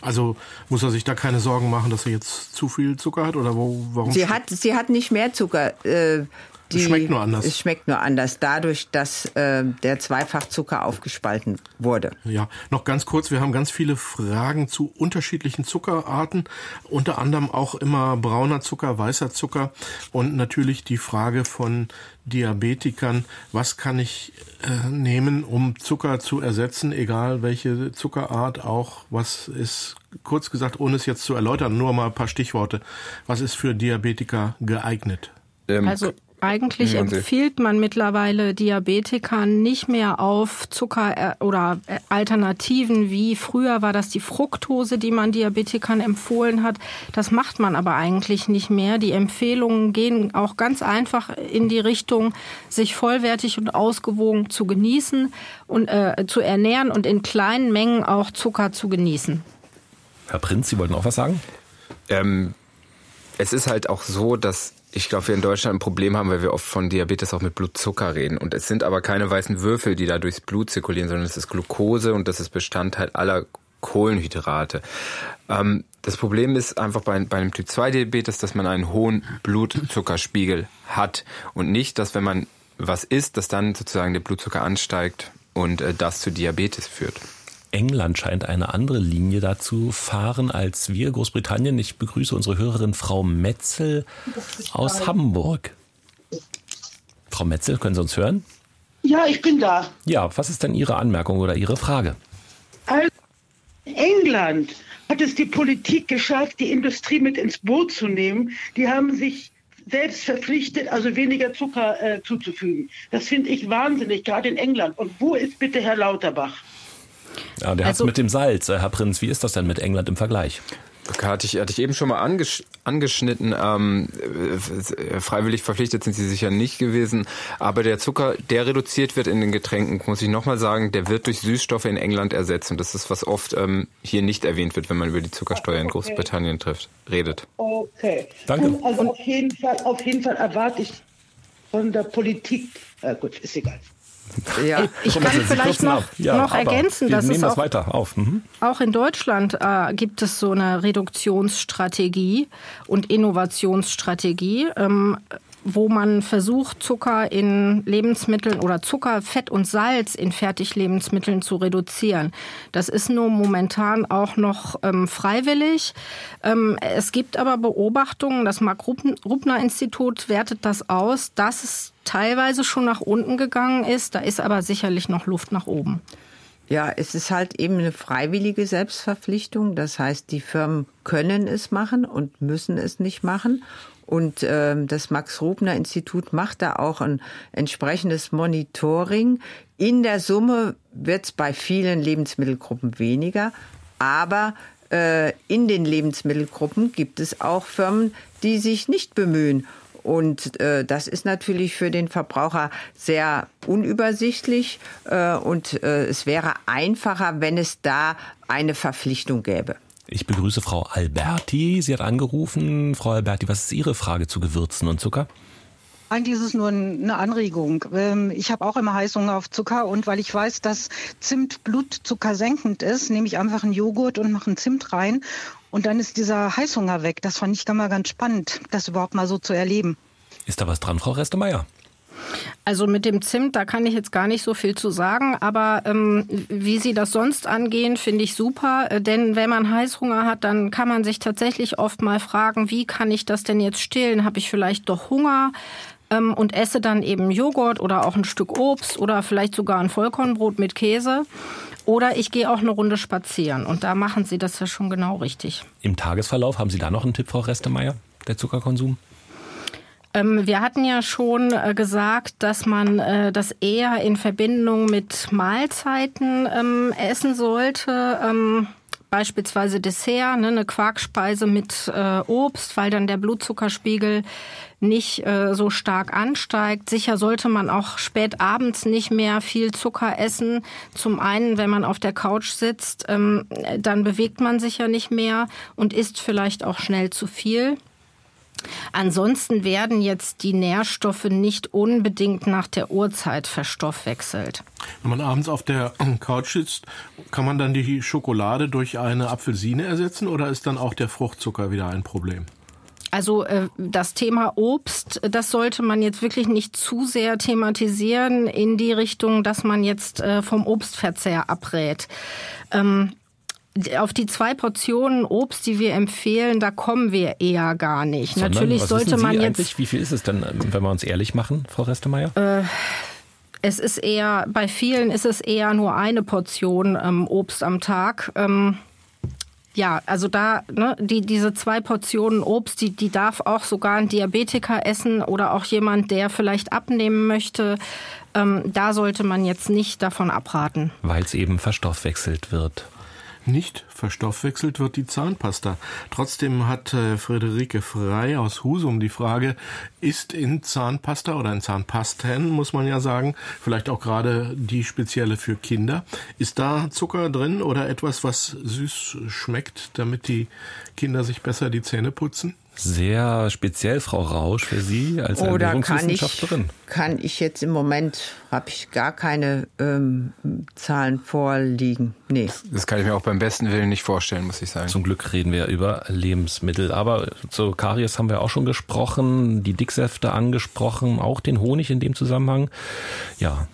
Also muss er sich da keine Sorgen machen, dass er jetzt zu viel Zucker hat oder wo, warum? Sie hat, sie hat nicht mehr Zucker. Äh, die, es schmeckt nur anders. Es schmeckt nur anders, dadurch, dass äh, der Zweifachzucker aufgespalten wurde. Ja, noch ganz kurz, wir haben ganz viele Fragen zu unterschiedlichen Zuckerarten, unter anderem auch immer brauner Zucker, weißer Zucker. Und natürlich die Frage von Diabetikern, was kann ich äh, nehmen, um Zucker zu ersetzen, egal welche Zuckerart auch, was ist, kurz gesagt, ohne es jetzt zu erläutern, nur mal ein paar Stichworte, was ist für Diabetiker geeignet? Ähm, also Eigentlich empfiehlt man mittlerweile Diabetikern nicht mehr auf Zucker äh, oder äh, Alternativen wie früher war das die Fructose, die man Diabetikern empfohlen hat. Das macht man aber eigentlich nicht mehr. Die Empfehlungen gehen auch ganz einfach in die Richtung, sich vollwertig und ausgewogen zu genießen und äh, zu ernähren und in kleinen Mengen auch Zucker zu genießen. Herr Prinz, Sie wollten auch was sagen? Ähm, es ist halt auch so, dass ich glaube, wir in Deutschland ein Problem haben, weil wir oft von Diabetes auch mit Blutzucker reden. Und es sind aber keine weißen Würfel, die da durchs Blut zirkulieren, sondern es ist Glucose und das ist Bestandteil aller Kohlenhydrate. Ähm, das Problem ist einfach bei, bei einem Typ-2-Diabetes, dass man einen hohen Blutzuckerspiegel hat und nicht, dass wenn man was isst, dass dann sozusagen der Blutzucker ansteigt und äh, das zu Diabetes führt. England scheint eine andere Linie dazu fahren als wir, Großbritannien. Ich begrüße unsere Hörerin Frau Metzel aus Hamburg. Frau Metzel, können Sie uns hören? Ja, ich bin da. Ja, was ist denn Ihre Anmerkung oder Ihre Frage? Also, England hat es die Politik geschafft, die Industrie mit ins Boot zu nehmen. Die haben sich selbst verpflichtet, also weniger Zucker äh, zuzufügen. Das finde ich wahnsinnig, gerade in England. Und wo ist bitte Herr Lauterbach? Ja, der also, hat es mit dem Salz. Herr Prinz, wie ist das denn mit England im Vergleich? Hatte ich, hatte ich eben schon mal angesch angeschnitten. Ähm, äh, freiwillig verpflichtet sind sie sicher nicht gewesen. Aber der Zucker, der reduziert wird in den Getränken, muss ich nochmal sagen, der wird durch Süßstoffe in England ersetzt. Und das ist, was oft ähm, hier nicht erwähnt wird, wenn man über die Zuckersteuer in Großbritannien trifft, redet. Okay. Danke. Also auf jeden Fall, auf jeden Fall erwarte ich von der Politik, äh, gut, ist egal. Ja. Ich kann vielleicht noch, ja, noch ergänzen, dass es auch, das mhm. auch, in Deutschland äh, gibt es so eine Reduktionsstrategie und Innovationsstrategie. Ähm, wo man versucht, Zucker in Lebensmitteln oder Zucker, Fett und Salz in Fertiglebensmitteln zu reduzieren. Das ist nur momentan auch noch ähm, freiwillig. Ähm, es gibt aber Beobachtungen, das Mark-Rubner-Institut wertet das aus, dass es teilweise schon nach unten gegangen ist. Da ist aber sicherlich noch Luft nach oben. Ja, es ist halt eben eine freiwillige Selbstverpflichtung. Das heißt, die Firmen können es machen und müssen es nicht machen. Und äh, das Max-Rubner-Institut macht da auch ein entsprechendes Monitoring. In der Summe wird es bei vielen Lebensmittelgruppen weniger, aber äh, in den Lebensmittelgruppen gibt es auch Firmen, die sich nicht bemühen. Und äh, das ist natürlich für den Verbraucher sehr unübersichtlich äh, und äh, es wäre einfacher, wenn es da eine Verpflichtung gäbe. Ich begrüße Frau Alberti. Sie hat angerufen. Frau Alberti, was ist Ihre Frage zu Gewürzen und Zucker? Eigentlich ist es nur eine Anregung. Ähm, ich habe auch immer Heißhunger auf Zucker und weil ich weiß, dass Zimt Blutzucker senkend ist, nehme ich einfach einen Joghurt und mache einen Zimt rein und dann ist dieser Heißhunger weg. Das fand ich mal ganz spannend, das überhaupt mal so zu erleben. Ist da was dran, Frau Restemeyer? Also mit dem Zimt, da kann ich jetzt gar nicht so viel zu sagen, aber ähm, wie Sie das sonst angehen, finde ich super. Äh, denn wenn man Heißhunger hat, dann kann man sich tatsächlich oft mal fragen, wie kann ich das denn jetzt stillen? Habe ich vielleicht doch Hunger? Ähm, und esse dann eben Joghurt oder auch ein Stück Obst oder vielleicht sogar ein Vollkornbrot mit Käse. Oder ich gehe auch eine Runde spazieren. Und da machen Sie das ja schon genau richtig. Im Tagesverlauf haben Sie da noch einen Tipp, Frau Restemeyer, der Zuckerkonsum? Ähm, wir hatten ja schon äh, gesagt, dass man äh, das eher in Verbindung mit Mahlzeiten ähm, essen sollte. Ähm, beispielsweise Dessert, ne, eine Quarkspeise mit äh, Obst, weil dann der Blutzuckerspiegel nicht äh, so stark ansteigt. Sicher sollte man auch spät abends nicht mehr viel Zucker essen. Zum einen, wenn man auf der Couch sitzt, ähm, dann bewegt man sich ja nicht mehr und isst vielleicht auch schnell zu viel. Ansonsten werden jetzt die Nährstoffe nicht unbedingt nach der Uhrzeit verstoffwechselt. Wenn man abends auf der Couch sitzt, kann man dann die Schokolade durch eine Apfelsine ersetzen oder ist dann auch der Fruchtzucker wieder ein Problem? Also äh, das Thema Obst, das sollte man jetzt wirklich nicht zu sehr thematisieren in die Richtung, dass man jetzt äh, vom Obstverzehr abrät. Ähm, auf die zwei Portionen Obst, die wir empfehlen, da kommen wir eher gar nicht. Sondern, Natürlich sollte man jetzt. Wie viel ist es denn, wenn wir uns ehrlich machen, Frau Restemeyer? Äh, es ist eher, bei vielen ist es eher nur eine Portion ähm, Obst am Tag. Ähm, Ja, also da, ne, die, diese zwei Portionen Obst, die, die darf auch sogar ein Diabetiker essen oder auch jemand, der vielleicht abnehmen möchte. Ähm, da sollte man jetzt nicht davon abraten. Weil es eben verstoffwechselt wird nicht verstoffwechselt wird die Zahnpasta. Trotzdem hat äh, Friederike Frei aus Husum die Frage, ist in Zahnpasta oder in Zahnpasten, muss man ja sagen, vielleicht auch gerade die spezielle für Kinder, ist da Zucker drin oder etwas, was süß schmeckt, damit die Kinder sich besser die Zähne putzen? Sehr speziell, Frau Rausch, für Sie als Oder Ernährungswissenschaftlerin? Kann ich, kann ich jetzt im Moment, habe ich gar keine ähm, Zahlen vorliegen. Nee. Das kann ich mir auch beim besten Willen nicht vorstellen, muss ich sagen. Zum Glück reden wir über Lebensmittel. Aber zu Karies haben wir auch schon gesprochen, die Dicksäfte angesprochen, auch den Honig in dem Zusammenhang. Ja,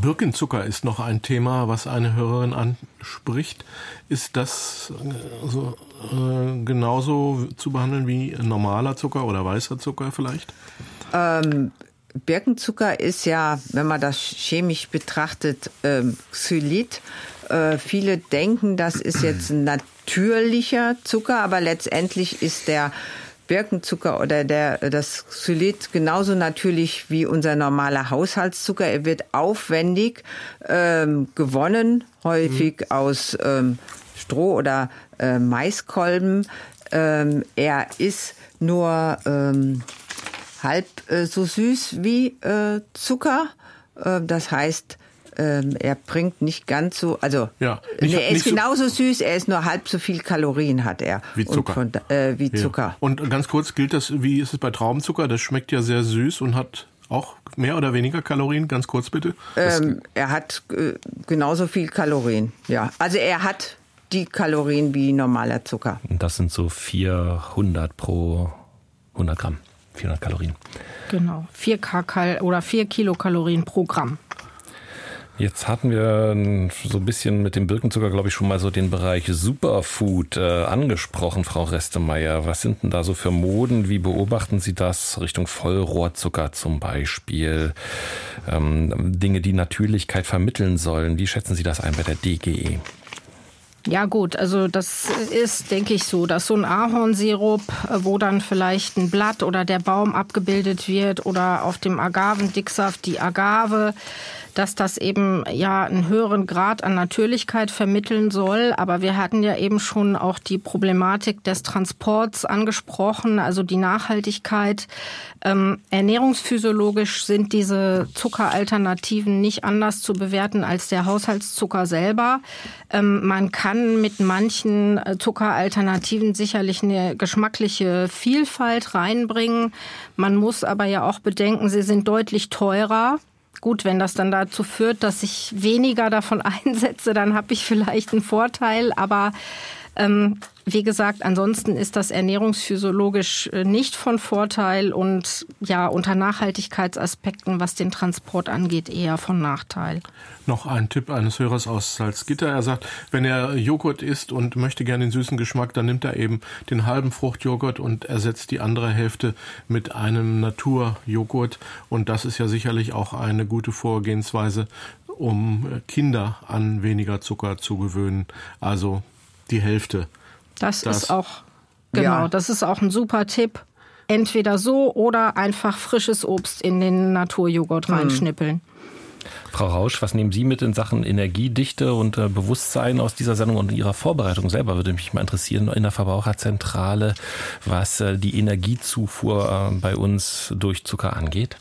Birkenzucker ist noch ein Thema, was eine Hörerin anspricht. Ist das also, äh, genauso zu behandeln wie normaler Zucker oder weißer Zucker vielleicht? Ähm, Birkenzucker ist ja, wenn man das chemisch betrachtet, ähm, Xylit. Äh, viele denken, das ist jetzt ein natürlicher Zucker, aber letztendlich ist der Birkenzucker oder der, das Xylit genauso natürlich wie unser normaler Haushaltszucker. Er wird aufwendig ähm, gewonnen, häufig mhm. aus ähm, Stroh oder äh, Maiskolben. Ähm, er ist nur ähm, halb äh, so süß wie äh, Zucker. Äh, das heißt, ähm, er bringt nicht ganz so, also ja, nicht, er ist genauso so süß, er ist nur halb so viel Kalorien hat er. Wie Zucker. Von, äh, wie Zucker. Ja. Und ganz kurz gilt das, wie ist es bei Traubenzucker? Das schmeckt ja sehr süß und hat auch mehr oder weniger Kalorien? Ganz kurz bitte. Ähm, er hat äh, genauso viel Kalorien, ja. Also er hat die Kalorien wie normaler Zucker. Und das sind so 400 pro 100 Gramm. 400 Kalorien. Genau, 4 Kcal oder 4 Kilokalorien pro Gramm. Jetzt hatten wir so ein bisschen mit dem Birkenzucker, glaube ich, schon mal so den Bereich Superfood äh, angesprochen, Frau Restemeier. Was sind denn da so für Moden? Wie beobachten Sie das Richtung Vollrohrzucker zum Beispiel? Ähm, Dinge, die Natürlichkeit vermitteln sollen. Wie schätzen Sie das ein bei der DGE? Ja gut, also das ist, denke ich, so, dass so ein Ahornsirup, äh, wo dann vielleicht ein Blatt oder der Baum abgebildet wird oder auf dem Agavendicksaft die Agave, dass das eben ja einen höheren Grad an Natürlichkeit vermitteln soll. Aber wir hatten ja eben schon auch die Problematik des Transports angesprochen, also die Nachhaltigkeit. Ähm, ernährungsphysiologisch sind diese Zuckeralternativen nicht anders zu bewerten als der Haushaltszucker selber. Ähm, man kann mit manchen äh, Zuckeralternativen sicherlich eine geschmackliche Vielfalt reinbringen. Man muss aber ja auch bedenken, sie sind deutlich teurer gut, wenn das dann dazu führt, dass ich weniger davon einsetze, dann habe ich vielleicht einen Vorteil. Aber ähm, wie gesagt, ansonsten ist das ernährungsphysiologisch äh, nicht von Vorteil und ja, unter Nachhaltigkeitsaspekten, was den Transport angeht, eher von Nachteil. Noch ein Tipp eines Hörers aus Salzgitter. Er sagt, wenn er Joghurt isst und möchte gerne den süßen Geschmack, dann nimmt er eben den halben Fruchtjoghurt und ersetzt die andere Hälfte mit einem Naturjoghurt. Und das ist ja sicherlich auch eine gute Vorgehensweise, um Kinder an weniger Zucker zu gewöhnen. Also die Hälfte das, das ist auch, genau, ja. das ist auch ein super Tipp. Entweder so oder einfach frisches Obst in den Naturjoghurt hm. reinschnippeln. Frau Rausch, was nehmen Sie mit in Sachen Energiedichte und äh, Bewusstsein aus dieser Sendung und Ihrer Vorbereitung selber? Würde mich mal interessieren in der Verbraucherzentrale, was äh, die Energiezufuhr äh, bei uns durch Zucker angeht.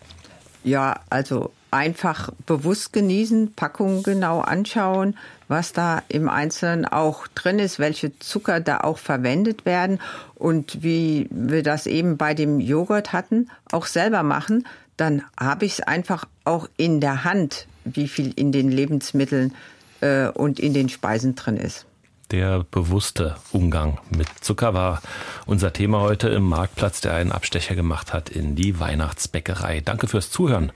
Ja, also einfach bewusst genießen, Packungen genau anschauen, was da im Einzelnen auch drin ist, welche Zucker da auch verwendet werden und wie wir das eben bei dem Joghurt hatten, auch selber machen, dann habe ich es einfach auch in der Hand, wie viel in den Lebensmitteln äh, und in den Speisen drin ist. Der bewusste Umgang mit Zucker war unser Thema heute im Marktplatz, der einen Abstecher gemacht hat in die Weihnachtsbäckerei. Danke fürs Zuhören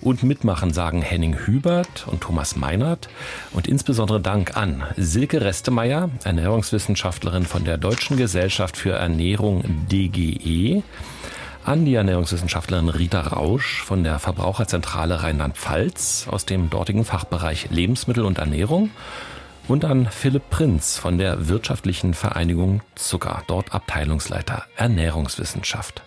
und Mitmachen, sagen Henning Hubert und Thomas Meinert. Und insbesondere Dank an Silke Restemeier, Ernährungswissenschaftlerin von der Deutschen Gesellschaft für Ernährung DGE an die Ernährungswissenschaftlerin Rita Rausch von der Verbraucherzentrale Rheinland-Pfalz aus dem dortigen Fachbereich Lebensmittel und Ernährung Und an Philipp Prinz von der Wirtschaftlichen Vereinigung Zucker, dort Abteilungsleiter Ernährungswissenschaft.